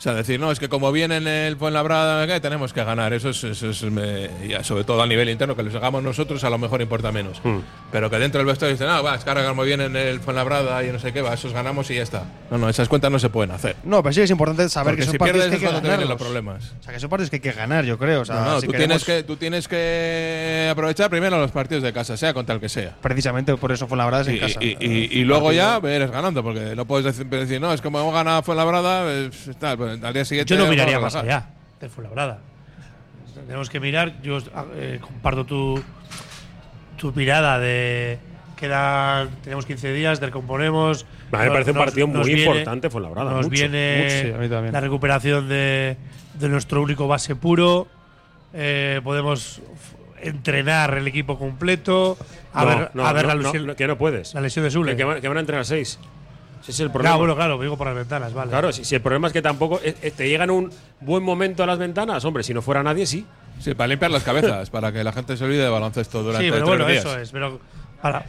O sea, decir, no, es que como viene en el Fuenlabrada, ¿qué? tenemos que ganar. Eso es, eso es, me- ya, sobre todo a nivel interno, que les hagamos nosotros, a lo mejor importa menos. Hmm. Pero que dentro del vestuario dicen, ah, va, es que ahora como viene en el Fuenlabrada y no sé qué, va, esos ganamos y ya está. No, no, esas cuentas no se pueden hacer. No, pero sí que es importante saber Porque que son si partidos pierdes que es hay que los problemas. O sea, que son partidos que hay que ganar, yo creo. O sea, no, no, si tú, queremos- tienes que, tú tienes que aprovechar primero los partidos de casa, sea contra el que sea. Precisamente por eso fue la verdad Y, en casa. y- y- y luego ya eres ganando, porque no puedes decir, decir, no, es como hemos ganado Fuenlabrada, tal, pues, al día siguiente. Yo no miraría más allá de Fuenlabrada. Tenemos que mirar, yo eh, comparto tu, tu mirada de quedan, tenemos 15 días, recomponemos. A mí me parece un partido muy viene- importante Fuenlabrada, Nos mucho, viene mucho, sí, la recuperación de, de nuestro único base puro. eh, podemos entrenar el equipo completo. A No, ver, no, a ver no, la lesión, no, que no puedes. la lesión de Sule. Que, que van, que van a entrenar seis. Ese es el problema. Ah, bueno, claro, digo por las ventanas, vale. Claro, si, si el problema es que tampoco eh, eh, te llegan un buen momento a las ventanas, hombre, si no fuera nadie, sí. Sí, para limpiar las cabezas, para que la gente se olvide de baloncesto durante sí, pero tres bueno, días. eso es. Pero para,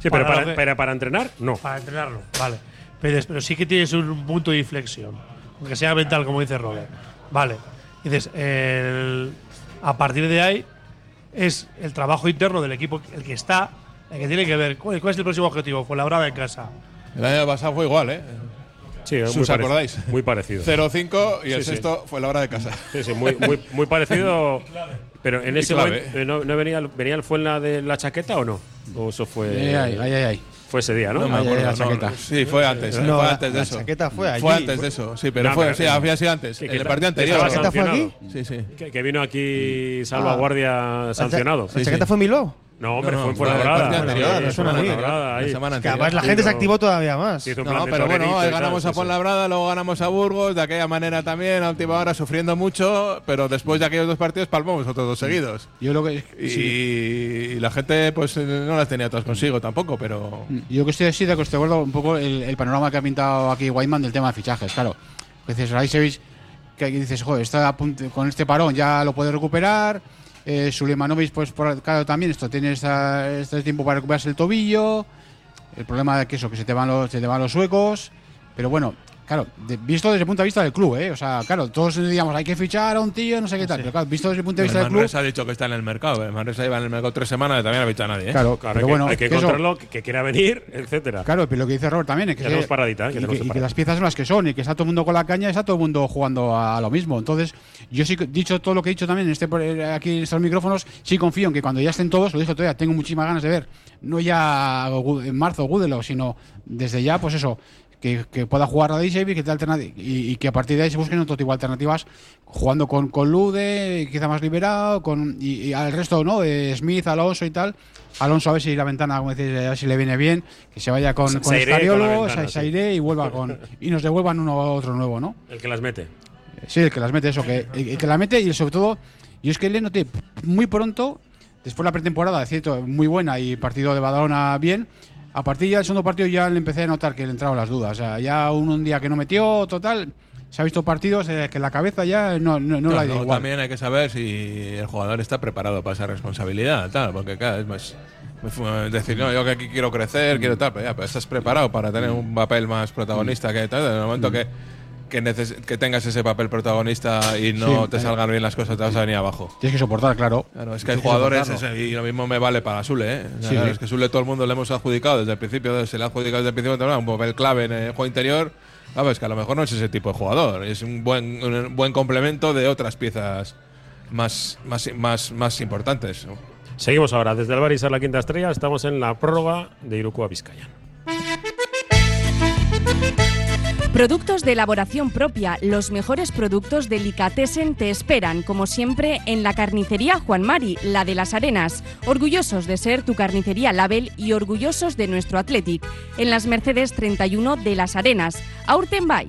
Sí, pero para, lo que- pero para entrenar, no. Para entrenarlo, vale. Pero, sí que tienes un punto de inflexión. Aunque sea mental, como dice Robert. Vale. Dices, el- a partir de ahí es el trabajo interno del equipo el que está, el que tiene que ver cuál, cuál es el próximo objetivo. Fue la brava en casa. El año pasado fue igual, ¿eh? Sí, ¿Os muy acordáis? Muy parecido. 0-5 y el Sí, sí. sexto fue la hora de casa. Sí, sí, muy, muy, muy parecido. Pero en ese clave. momento, eh, ¿no, no venía, el- venía el Fuenla de la chaqueta o no? ¿O eso fue. Eh, ay, ay, ay, ay. Fue ese día, ¿no? No me ay, acuerdo. la no, chaqueta. sí, fue antes. No, fue la- antes de la eso. chaqueta fue allí. Fue antes de eso, sí, pero No, fue, pero- sí, había sido antes. Que- que el partido anterior. ¿La chaqueta fue sancionado. Sí, sí. Que, que vino aquí salvaguardia Ah. sancionado. ¿La chaqueta fue en Bilbao? No, hombre, No, no, fue en Fuenlabrada. anterior. La gente se activó todavía más. No, pero bueno, torerito ahí y tal, ganamos a. Fuenlabrada, luego ganamos a Burgos, de aquella manera también, a última hora sufriendo mucho, pero después de aquellos dos partidos palmamos otros dos seguidos. Yo lo que. Y, sí. y la gente pues no las tenía todas consigo tampoco, pero Yo que estoy así de acuerdo un poco el, el panorama que ha pintado aquí Wyman del tema de fichajes, claro. Dices, Raicevic, que dices, joder, está a punto- con este parón ya lo puede recuperar. Eh, Sulemanovic, pues por- claro, también esto tiene este tiempo para recuperarse el tobillo. El problema de que eso, que se te van los, se te van los suecos. Pero bueno, claro, de- visto desde el punto de vista del club, ¿eh? O sea, claro, todos digamos, hay que fichar a un tío, no sé qué tal. Pero claro, visto desde el punto de el vista del club. Ha dicho que está en el mercado. El Manresa lleva en el mercado tres semanas y también no ha fichado a nadie. ¿eh? Claro, Claro, pero hay que- bueno, hay que que eso- que, que quiera venir, etcétera. Claro, pero lo que dice Robert también es que, tenemos paradita, ¿eh? Y, tenemos que, y que las piezas son las que son y que está todo el mundo con la caña y está todo el mundo jugando a, lo mismo. Entonces, yo sí, que- dicho todo lo que he dicho también en este, eh, aquí en estos micrófonos, sí confío en que cuando ya estén todos, lo dije todavía, tengo muchísimas ganas de ver, no ya en marzo Gudelo, sino desde ya, pues eso, que, que pueda jugar a Daisy que te y, y que a partir de ahí se busquen otro tipo de alternativas, jugando con, con Lude, quizá más liberado, con y, y al resto, ¿no? Eh, Smith, Alonso y tal. Alonso a ver si la ventana, como decís, a ver si le viene bien, que se vaya con, Se- con se ventana, se, iré y vuelva con y nos devuelvan uno otro nuevo, ¿no? El que las mete. Sí, el que las mete, eso, que, el que la mete y sobre todo, yo es que le noté muy pronto, después de la pretemporada, es cierto, muy buena y partido de Badalona bien, a partir ya del segundo partido ya le empecé a notar que le entraban las dudas. O sea, ya un, un día que no metió, total, se ha visto partidos eh, que la cabeza ya no, no, no No, la igual. También hay que saber si el jugador está preparado para esa responsabilidad, tal, porque claro, es más muy fu- decir, no, yo que aquí quiero crecer, quiero tal, pero ya, pero estás preparado para tener un papel más protagonista que tal, en el momento que que, neces- que tengas ese papel protagonista y no Sí, te eh. salgan bien las cosas, te vas a venir abajo. Tienes que soportar, claro. Claro, es que hay Tienes que jugadores, ese- y lo mismo me vale para Sule, ¿eh? O sea, Sí, claro, sí. Es que Sule todo el mundo le hemos adjudicado desde el principio, se le ha adjudicado desde el principio temporada un papel clave en el juego interior. Sabes que a lo mejor no es ese tipo de jugador, es un buen, un buen complemento de otras piezas más, más, más, más importantes. ¿no? Seguimos ahora desde el Barisar la quinta estrella. Estamos en la prórroga de Iruko a. Productos de elaboración propia, los mejores productos de Delicatessen te esperan, como siempre, en la carnicería Juan Mari, la de las Arenas. Orgullosos de ser tu carnicería Label y orgullosos de nuestro Athletic. En las Mercedes 31 de las Arenas. Aurtenbay.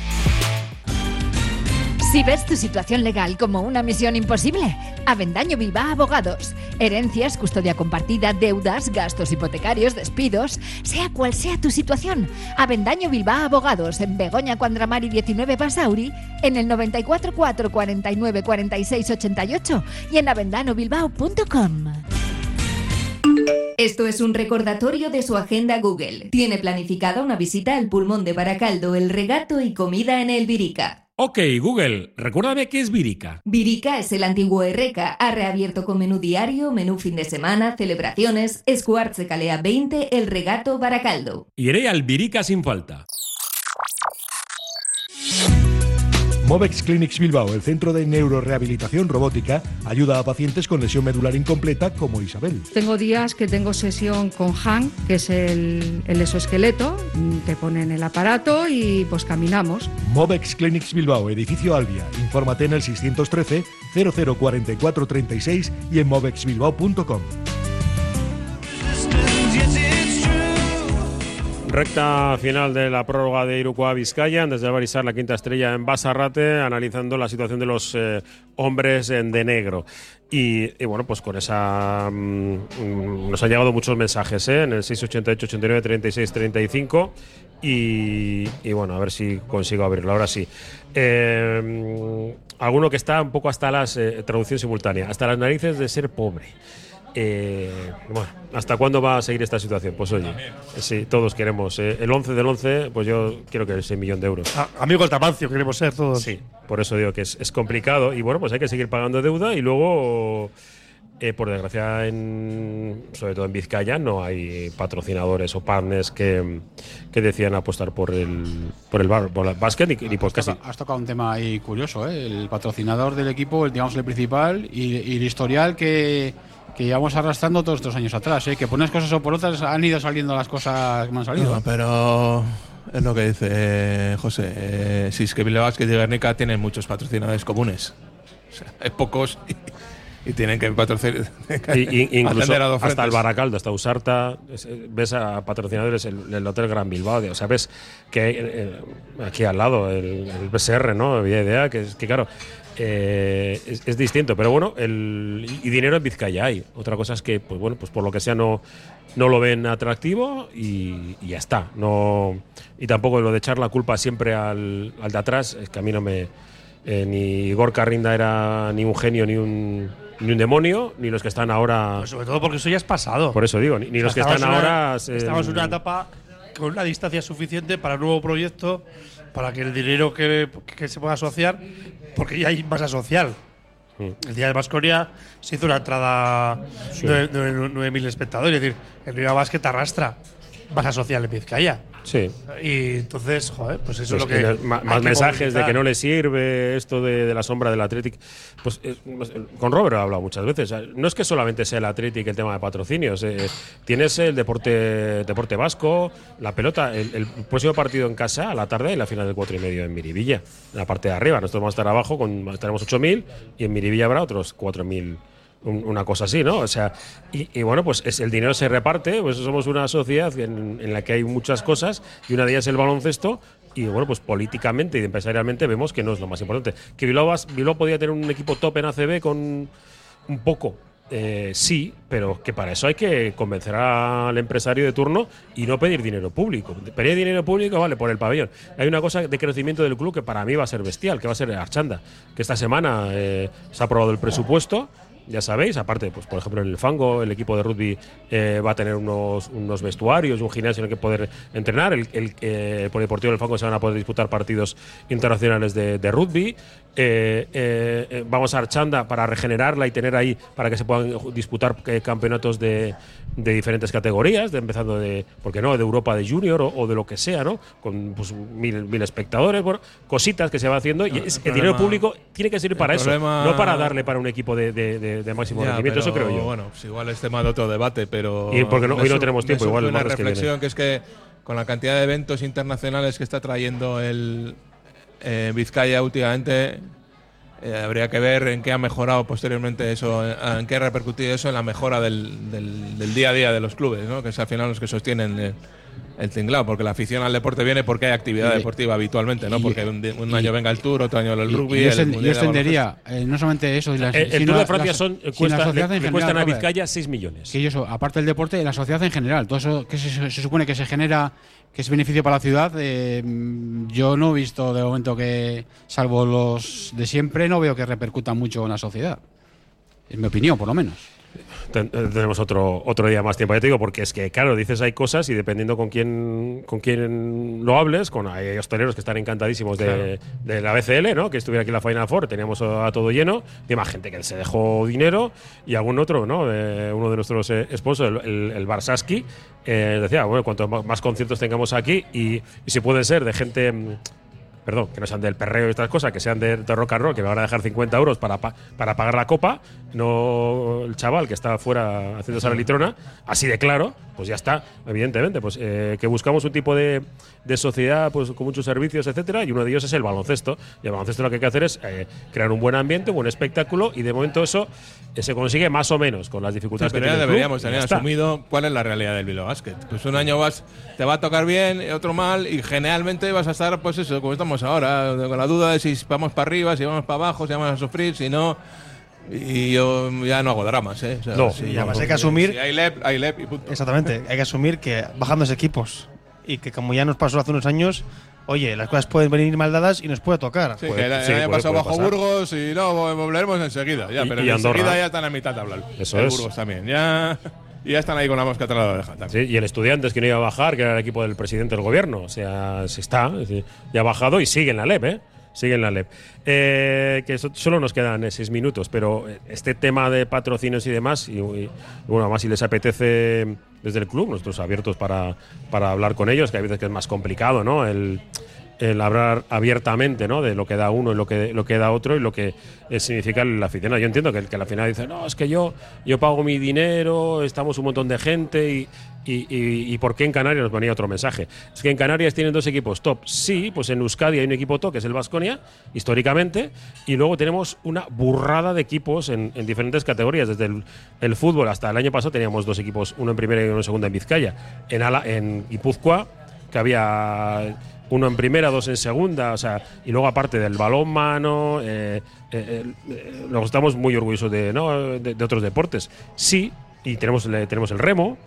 Si ves tu situación legal como una misión imposible, Avendaño Bilbao Abogados. Herencias, custodia compartida, deudas, gastos hipotecarios, despidos, sea cual sea tu situación. Avendaño Bilbao Abogados en Begoña Cuandramari 19 Basauri, en el 94 4 49 46 88 y en avendanobilbao.com. Esto es un recordatorio de su agenda Google. Tiene planificada una visita al pulmón de Baracaldo, el regato y comida en el Virica. Ok, Google, recuérdame qué es Virica. Virica es el antiguo Erreca. Ha reabierto con menú diario, menú fin de semana, celebraciones, Escuartze Calea 20, el regato Baracaldo. Iré al Virica sin falta. Movex Clinics Bilbao, el centro de neurorehabilitación robótica, ayuda a pacientes con lesión medular incompleta como Isabel. Tengo días que tengo sesión con Han, que es el, el exoesqueleto, te ponen el aparato y pues caminamos. Movex Clinics Bilbao, edificio Albia. Infórmate en el 613 004436 y en movexbilbao.com. Recta final de la prórroga de Irukoa Vizcaya, desde Barisar, la quinta estrella en Basarrate, analizando la situación de los eh, hombres en de negro. Y, bueno, pues con esa. mm, nos han llegado muchos mensajes ¿eh? en el 688, 89, 36, 35. Y, bueno, a ver si consigo abrirlo. Ahora sí. Eh, mm, alguno que está un poco hasta las. traducción simultánea, hasta las narices de ser pobre. Eh, bueno, ¿hasta cuándo va a seguir esta situación? Pues oye, sí, todos queremos. eh, el 11 del 11, pues yo quiero que sea un millón de euros. Amigo el Tamancio, queremos ser todos. Sí, por eso digo que es, es complicado. Y bueno, pues hay que seguir pagando deuda y luego, eh, por desgracia, en, sobre todo en Vizcaya, no hay patrocinadores o partners que, que decían apostar por el, por el, bar, por el básquet ni, ni por casi. Has tocado un tema ahí curioso, ¿eh? el patrocinador del equipo, el, digamos el principal, y, y el historial que, que llevamos arrastrando todos estos años atrás, ¿eh? que por unas cosas o por otras han ido saliendo las cosas que me han salido. No, pero es lo que dice eh, José. Eh, si es que Bilbao Basket y Guernica tienen muchos patrocinadores comunes. O sea, hay pocos y, y tienen que patrocinar. Y- y- incluso atender a dos hasta el. Baracaldo, hasta Usarta, eh, ves a patrocinadores el, el Hotel Gran Bilbao, o sea, ves que hay, eh, aquí al lado el, el BSR, ¿no? Había idea que, es- que claro, eh, es, es distinto, pero bueno, el, y dinero en Vizcaya hay. Otra cosa es que, pues bueno, pues por lo que sea no, no lo ven atractivo y, y ya está. No, y tampoco lo de echar la culpa siempre al, al de atrás, es que a mí no me... eh, ni Gorka Rinda era ni un genio ni un, ni un demonio, ni los que están ahora. Pues sobre todo porque eso ya es pasado. Por eso digo, ni, ni los que están una- ahora. se- Estamos en una etapa con una distancia suficiente para un nuevo proyecto, para que el dinero que, que se pueda asociar, porque ya hay masa social. Mm. El día de Basconia se hizo una entrada Sí. de 9.000 espectadores. Es decir, el Bilbao Basket arrastra masa social en Vizcaya. Sí. Y entonces, joder, pues eso Pues es lo que. más que mensajes de que no le sirve esto de, de la sombra del Athletic. Pues eh, pues, con Robert he hablado muchas veces. No es que solamente sea el Athletic el tema de patrocinios. eh, tienes el deporte deporte vasco, la pelota, el, el próximo partido en casa a la tarde y la final del cuatro y medio en Miribilla, en la parte de arriba. Nosotros vamos a estar abajo, con, estaremos 8.000 y en Miribilla habrá otros 4.000 un- una cosa así, ¿no? O sea, y, bueno, pues es, el dinero se reparte, pues somos una sociedad en, la que hay muchas cosas y una de ellas es el baloncesto y bueno, pues políticamente y empresarialmente vemos que no es lo más importante. Que Bilbao podía tener un equipo top en ACB con un poco, eh, sí, pero que para eso hay que convencer al empresario de turno y no pedir dinero público. Pedir dinero público, vale, por el pabellón. Hay una cosa de crecimiento del club que para mí va a ser bestial, que va a ser Archanda, que esta semana eh, se ha aprobado el presupuesto ya sabéis. Aparte, pues por ejemplo, en el fango, el equipo de rugby eh, va a tener unos, unos vestuarios, un gimnasio en el que poder entrenar. El, el, eh, Polideportivo del Fango se van a poder disputar partidos internacionales de, de rugby. Eh, eh, eh, vamos a Archanda para regenerarla y tener ahí para que se puedan disputar eh, campeonatos de, de diferentes categorías, de, empezando de, ¿por qué no?, de Europa de Junior o, o de lo que sea, ¿no? Con pues, mil, mil espectadores, bueno, cositas que se va haciendo. y El es- el, problema- dinero público tiene que servir para el eso, problema- no para darle para un equipo de, de- máximo Ya, rendimiento, eso pero, creo yo. Bueno, pues igual es tema de otro debate, pero. Y porque no- hoy no tenemos tiempo, igual el una que reflexión viene. que es que con la cantidad de eventos internacionales que está trayendo el eh, Vizcaya últimamente. eh, habría que ver en qué ha mejorado posteriormente eso, en, en qué ha repercutido eso en la mejora del, del- del día a día de los clubes, ¿no? que es al final los que sostienen el, tinglado, porque la afición al deporte viene porque hay actividad Y- deportiva habitualmente, ¿no? y- porque un, un y- año venga el tour, otro año el rugby. y yo, el yo extendería eh, no solamente eso, El- el sino Tour de Francia son- cuesta- sociedad le- en le cuestan a. Vizcaya 6 millones. Que eso, aparte del deporte, la sociedad en general, todo eso que se, se supone que se genera, que es beneficio para la ciudad, eh, yo no he visto de momento que, salvo los de siempre, no veo que repercuta mucho en la sociedad. En mi opinión, por lo menos. Ten- eh, tenemos otro otro día más tiempo, ya te digo, porque es que, claro, dices hay cosas y dependiendo con quién con quién lo hables, con hay hosteleros que están encantadísimos de, de la BCL, ¿no? Que estuviera aquí en la Final Four, teníamos a todo lleno, y más gente que se dejó dinero y algún otro, ¿no? Eh, uno de nuestros eh, sponsors, el, el, el Barsaski, eh, decía, bueno, cuanto más, conciertos tengamos aquí y, y si puede ser de gente mm, perdón, que no sean del perreo y estas cosas, que sean de, de rock and roll, que me van a dejar 50 euros para, pa- para pagar la copa, no el chaval que está fuera haciéndose la litrona, así de claro, pues ya está, evidentemente, pues eh, que buscamos un tipo de, de sociedad pues con muchos servicios, etcétera, y uno de ellos es el baloncesto. Y el baloncesto lo que hay que hacer es eh, crear un buen ambiente, un buen espectáculo, y de momento eso eh, se consigue más o menos con las Sí, dificultades pero que ya tiene deberíamos tener asumido cuál es la realidad del Bilbao Basket. Pues un año vas, te va a tocar bien, otro mal, y generalmente vas a estar, pues eso, como estamos ahora, con la duda de si vamos para arriba, si vamos para abajo, si vamos a sufrir, si no. Y yo ya no hago dramas, ¿eh? O sea, No, si- y además hay que asumir- Si hay LEP, hay LEP y punto. Exactamente, hay que asumir que bajando los equipos y que como ya nos pasó hace unos años, oye, las cosas pueden venir mal dadas y nos puede tocar. Sí, que el, año pasado bajo Burgos y no, volveremos enseguida. Ya, Y- pero y enseguida ya están a mitad de hablar. Eso el es. Burgos también. Ya, y ya están ahí con la mosca atrás de la oreja. Sí, y el Estudiantes que no iba a bajar, que era el equipo del presidente del gobierno. O sea, se está, es ya ha bajado y sigue en la LEP, ¿eh? Sigue en la LEP. Eh, que so- solo nos quedan eh, seis minutos, pero este tema de patrocinios y demás, y, bueno, además si les apetece desde el club, nosotros abiertos para, para hablar con ellos, que hay veces que es más complicado, ¿no? El, el hablar abiertamente ¿no? de lo que da uno y lo que, lo que da otro y lo que eh, significa el aficionado. Yo entiendo que el que al final dice, no, es que yo, yo pago mi dinero, estamos un montón de gente y, y, y- ¿por qué en Canarias nos venía otro mensaje? Es que en Canarias tienen dos equipos top. Sí, pues en Euskadi hay un equipo top que es el Vasconia, históricamente, y luego tenemos una burrada de equipos en, en diferentes categorías, desde el, el fútbol hasta el año pasado teníamos dos equipos, uno en primera y uno en segunda en Vizcaya. En, Ala, en Guipúzcoa, que había uno en primera, dos en segunda, o sea, y luego aparte del balón mano, eh, eh, eh, luego estamos muy orgullosos de, ¿no? de, de otros deportes. Sí, y tenemos, le- tenemos el remo,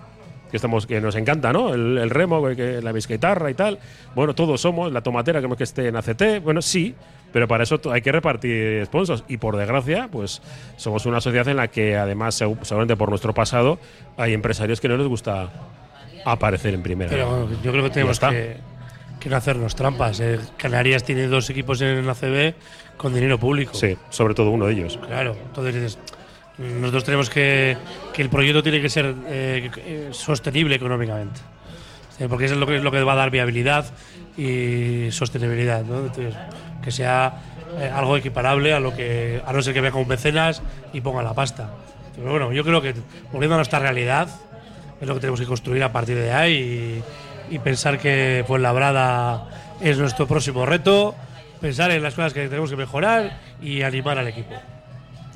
que estamos que nos encanta, ¿no? El, el remo, que, la bisquetarra y tal. Bueno, todos somos, la tomatera, queremos que esté en ACT, bueno, sí, pero para eso hay que repartir sponsors y por desgracia, pues somos una sociedad en la que además, segu- seguramente por nuestro pasado, hay empresarios que no les gusta aparecer en primera. Pero yo creo que tenemos que, que no hacernos trampas. eh. Canarias tiene dos equipos en la CB con dinero público. Sí, sobre todo uno de ellos. Claro, entonces nosotros tenemos que que el proyecto tiene que ser eh, sostenible económicamente, Eh, porque eso es lo que es lo que va a dar viabilidad y sostenibilidad, ¿no? Entonces, que sea eh, algo equiparable a lo que a no ser que venga un mecenas y ponga la pasta. Pero bueno, yo creo que volviendo a nuestra realidad es lo que tenemos que construir a partir de ahí y, y pensar que Fuenlabrada es nuestro próximo reto, pensar en las cosas que tenemos que mejorar y animar al equipo.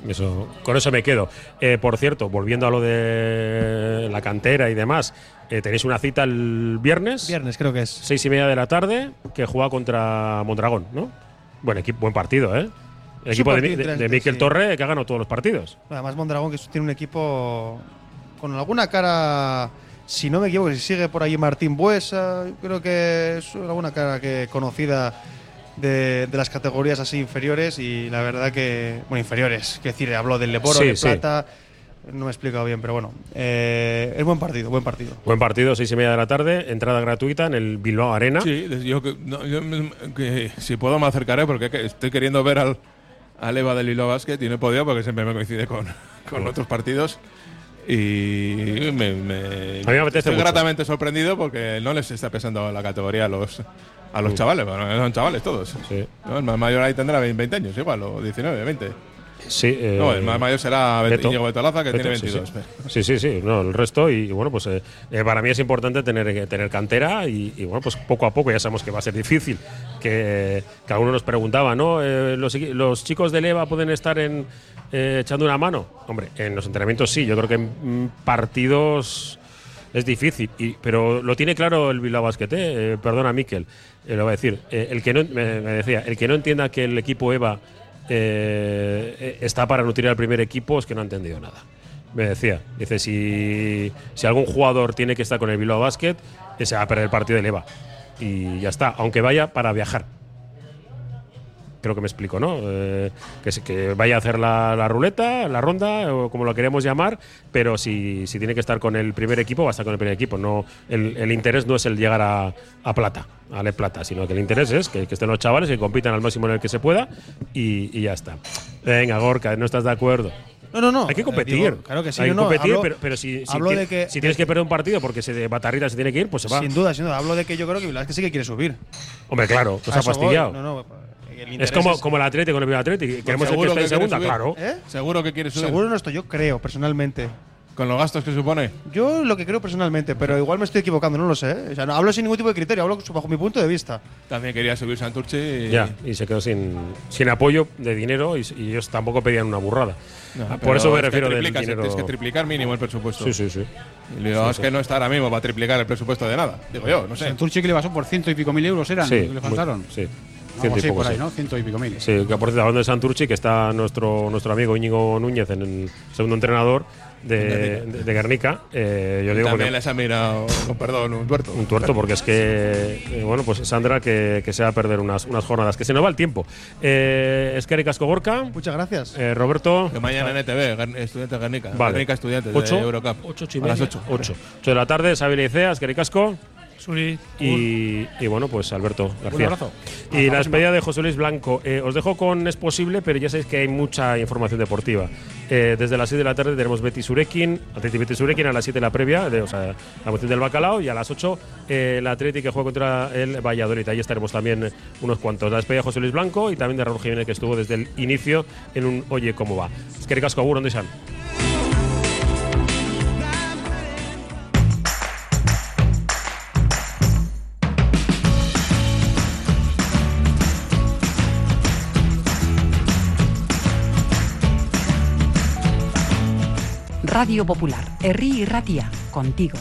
Eso, con eso me quedo. Eh, por cierto, volviendo a lo de la cantera y demás, eh, tenéis una cita el viernes. Viernes creo que es. Seis y media de la tarde, que juega contra Mondragón, ¿no? Buen equipo, buen partido, ¿eh? El equipo de, de- Miquel sí. Torre que ha ganado todos los partidos. Además, Mondragón, que tiene un equipo con alguna cara, si no me equivoco, si sigue por allí Martín Buesa, creo que es alguna cara que conocida de, de las categorías así inferiores y la verdad que, bueno, inferiores, que decir, habló del Leboro, Sí, de sí. Plata, no me he explicado bien, pero bueno, eh, es buen partido, buen partido. Buen partido, seis y media de la tarde, entrada gratuita en el Bilbao Arena. Sí, yo, que- no, yo que si puedo me acercaré porque que estoy queriendo ver al, al Eva del Hilo Basket y no he podido porque siempre me coincide con, con otros partidos. Y me, me, A mí me apetece estoy mucho. gratamente sorprendido porque no les está pesando la categoría a los, a los chavales. Bueno, son chavales todos. ¿no? El más mayor ahí tendrá 20 años, igual, o 19, 20. Sí, eh, no, el más mayor será Bet- Beto. Íñigo Betolaza, que Beto, tiene sí, 22. Sí, sí, sí, no, el resto. Y bueno, pues eh, eh, para mí es importante tener, eh, tener cantera y, y, bueno, pues poco a poco ya sabemos que va a ser difícil. Que, que algunos nos preguntaba, ¿no? Eh, los, los chicos de Leva pueden estar en, eh, echando una mano. Hombre, en los entrenamientos sí, yo creo que en partidos es difícil, y, pero lo tiene claro el Bilbao Basket, ¿eh? Perdona Miquel, eh, lo voy a decir. Eh, el que no, me, decía, el que no entienda que el equipo EVA eh, eh, está para nutrir al primer equipo es que no ha entendido nada. Me decía, dice, si, si algún jugador tiene que estar con el Bilbao Basket, se va a perder el partido del EVA. Y ya está, aunque vaya para viajar. Creo que me explico, ¿no? Eh, que, que vaya a hacer la, la ruleta, la ronda, o como lo queremos llamar, pero si, si tiene que estar con el primer equipo, va a estar con el primer equipo. No, el, el interés no es el llegar a, a plata, a Le Plata, sino que el interés es que, que estén los chavales, que compitan al máximo en el que se pueda y, y ya está. Venga, Gorka, ¿no estás de acuerdo? No, no, no. Hay que eh, competir. digo, claro que sí, Hay que no, competir, hablo- pero, pero si, si, hablo ti- de que- si tienes que perder un partido porque se de Batarrita se tiene que ir, pues se va. Sin duda, sin duda. Hablo de que yo creo que Bilbao es que sí que quiere subir. Hombre, claro, pues ha fastidiado. No, no, Es como, es- como el Atlético con el Atlético. Queremos el que esté en quiere segunda, subir. claro. ¿Eh? Seguro que quieres subir. Seguro no estoy, yo creo, personalmente. Con los gastos que supone. Yo lo que creo personalmente, pero igual me estoy equivocando, no lo sé. ¿eh? O sea, no hablo sin ningún tipo de criterio, hablo bajo mi punto de vista. También quería subir Santurce y. Ya, y se quedó sin, sin apoyo de dinero y, y ellos tampoco pedían una burrada. No, Ah, Por eso me es que refiero del triplicas, dinero. Tienes que triplicar mínimo el presupuesto. Sí, sí, sí. Y lo Sí, es sí. que no está ahora mismo para triplicar el presupuesto de nada. Digo yo, no sé. Santurce que le pasó por ciento y pico mil euros eran, Sí, que le muy- faltaron. sí. Ciento y poco, por ahí, sí. ¿no? Ciento y pico mil. Sí, que por cierto, hablando de Santurchi, que está nuestro, nuestro amigo Íñigo Núñez en el segundo entrenador de, de, de Guernica. Eh, yo digo También porque- les ha mirado, con perdón, un tuerto. un tuerto, porque es que, eh, bueno, pues Sandra, que, que se va a perder unas, unas jornadas, que se nos va el tiempo. Eh, Esqueri Casco Gorka. Muchas gracias. Eh, Roberto. Que mañana en ETV, Estudiantes Garnica. Vale. Garnica Estudiantes Ocho. de Eurocup. Ocho, ocho y A las media. 8. Ocho. Ocho de la tarde, Xavier Icea, Esqueri Casco. Suri. Y, y bueno, pues Alberto García. Un abrazo. Y la despedida de José Luis Blanco. Eh, os dejo con Es Posible, pero ya sabéis que hay mucha información deportiva. Eh, desde las 6 de la tarde tenemos Betis Surekin, Atleti Betis Surekin, a las 7 la previa, de, o sea, la moción del bacalao, y a las 8 eh, el Atleti que juega contra el Valladolid. Ahí estaremos también unos cuantos. La despedida de José Luis Blanco y también de Raúl Jiménez, que estuvo desde el inicio en un Oye, ¿cómo va? Es que ricasco, agur, ¿dónde están? Radio Popular, Herri Ratia, contigo.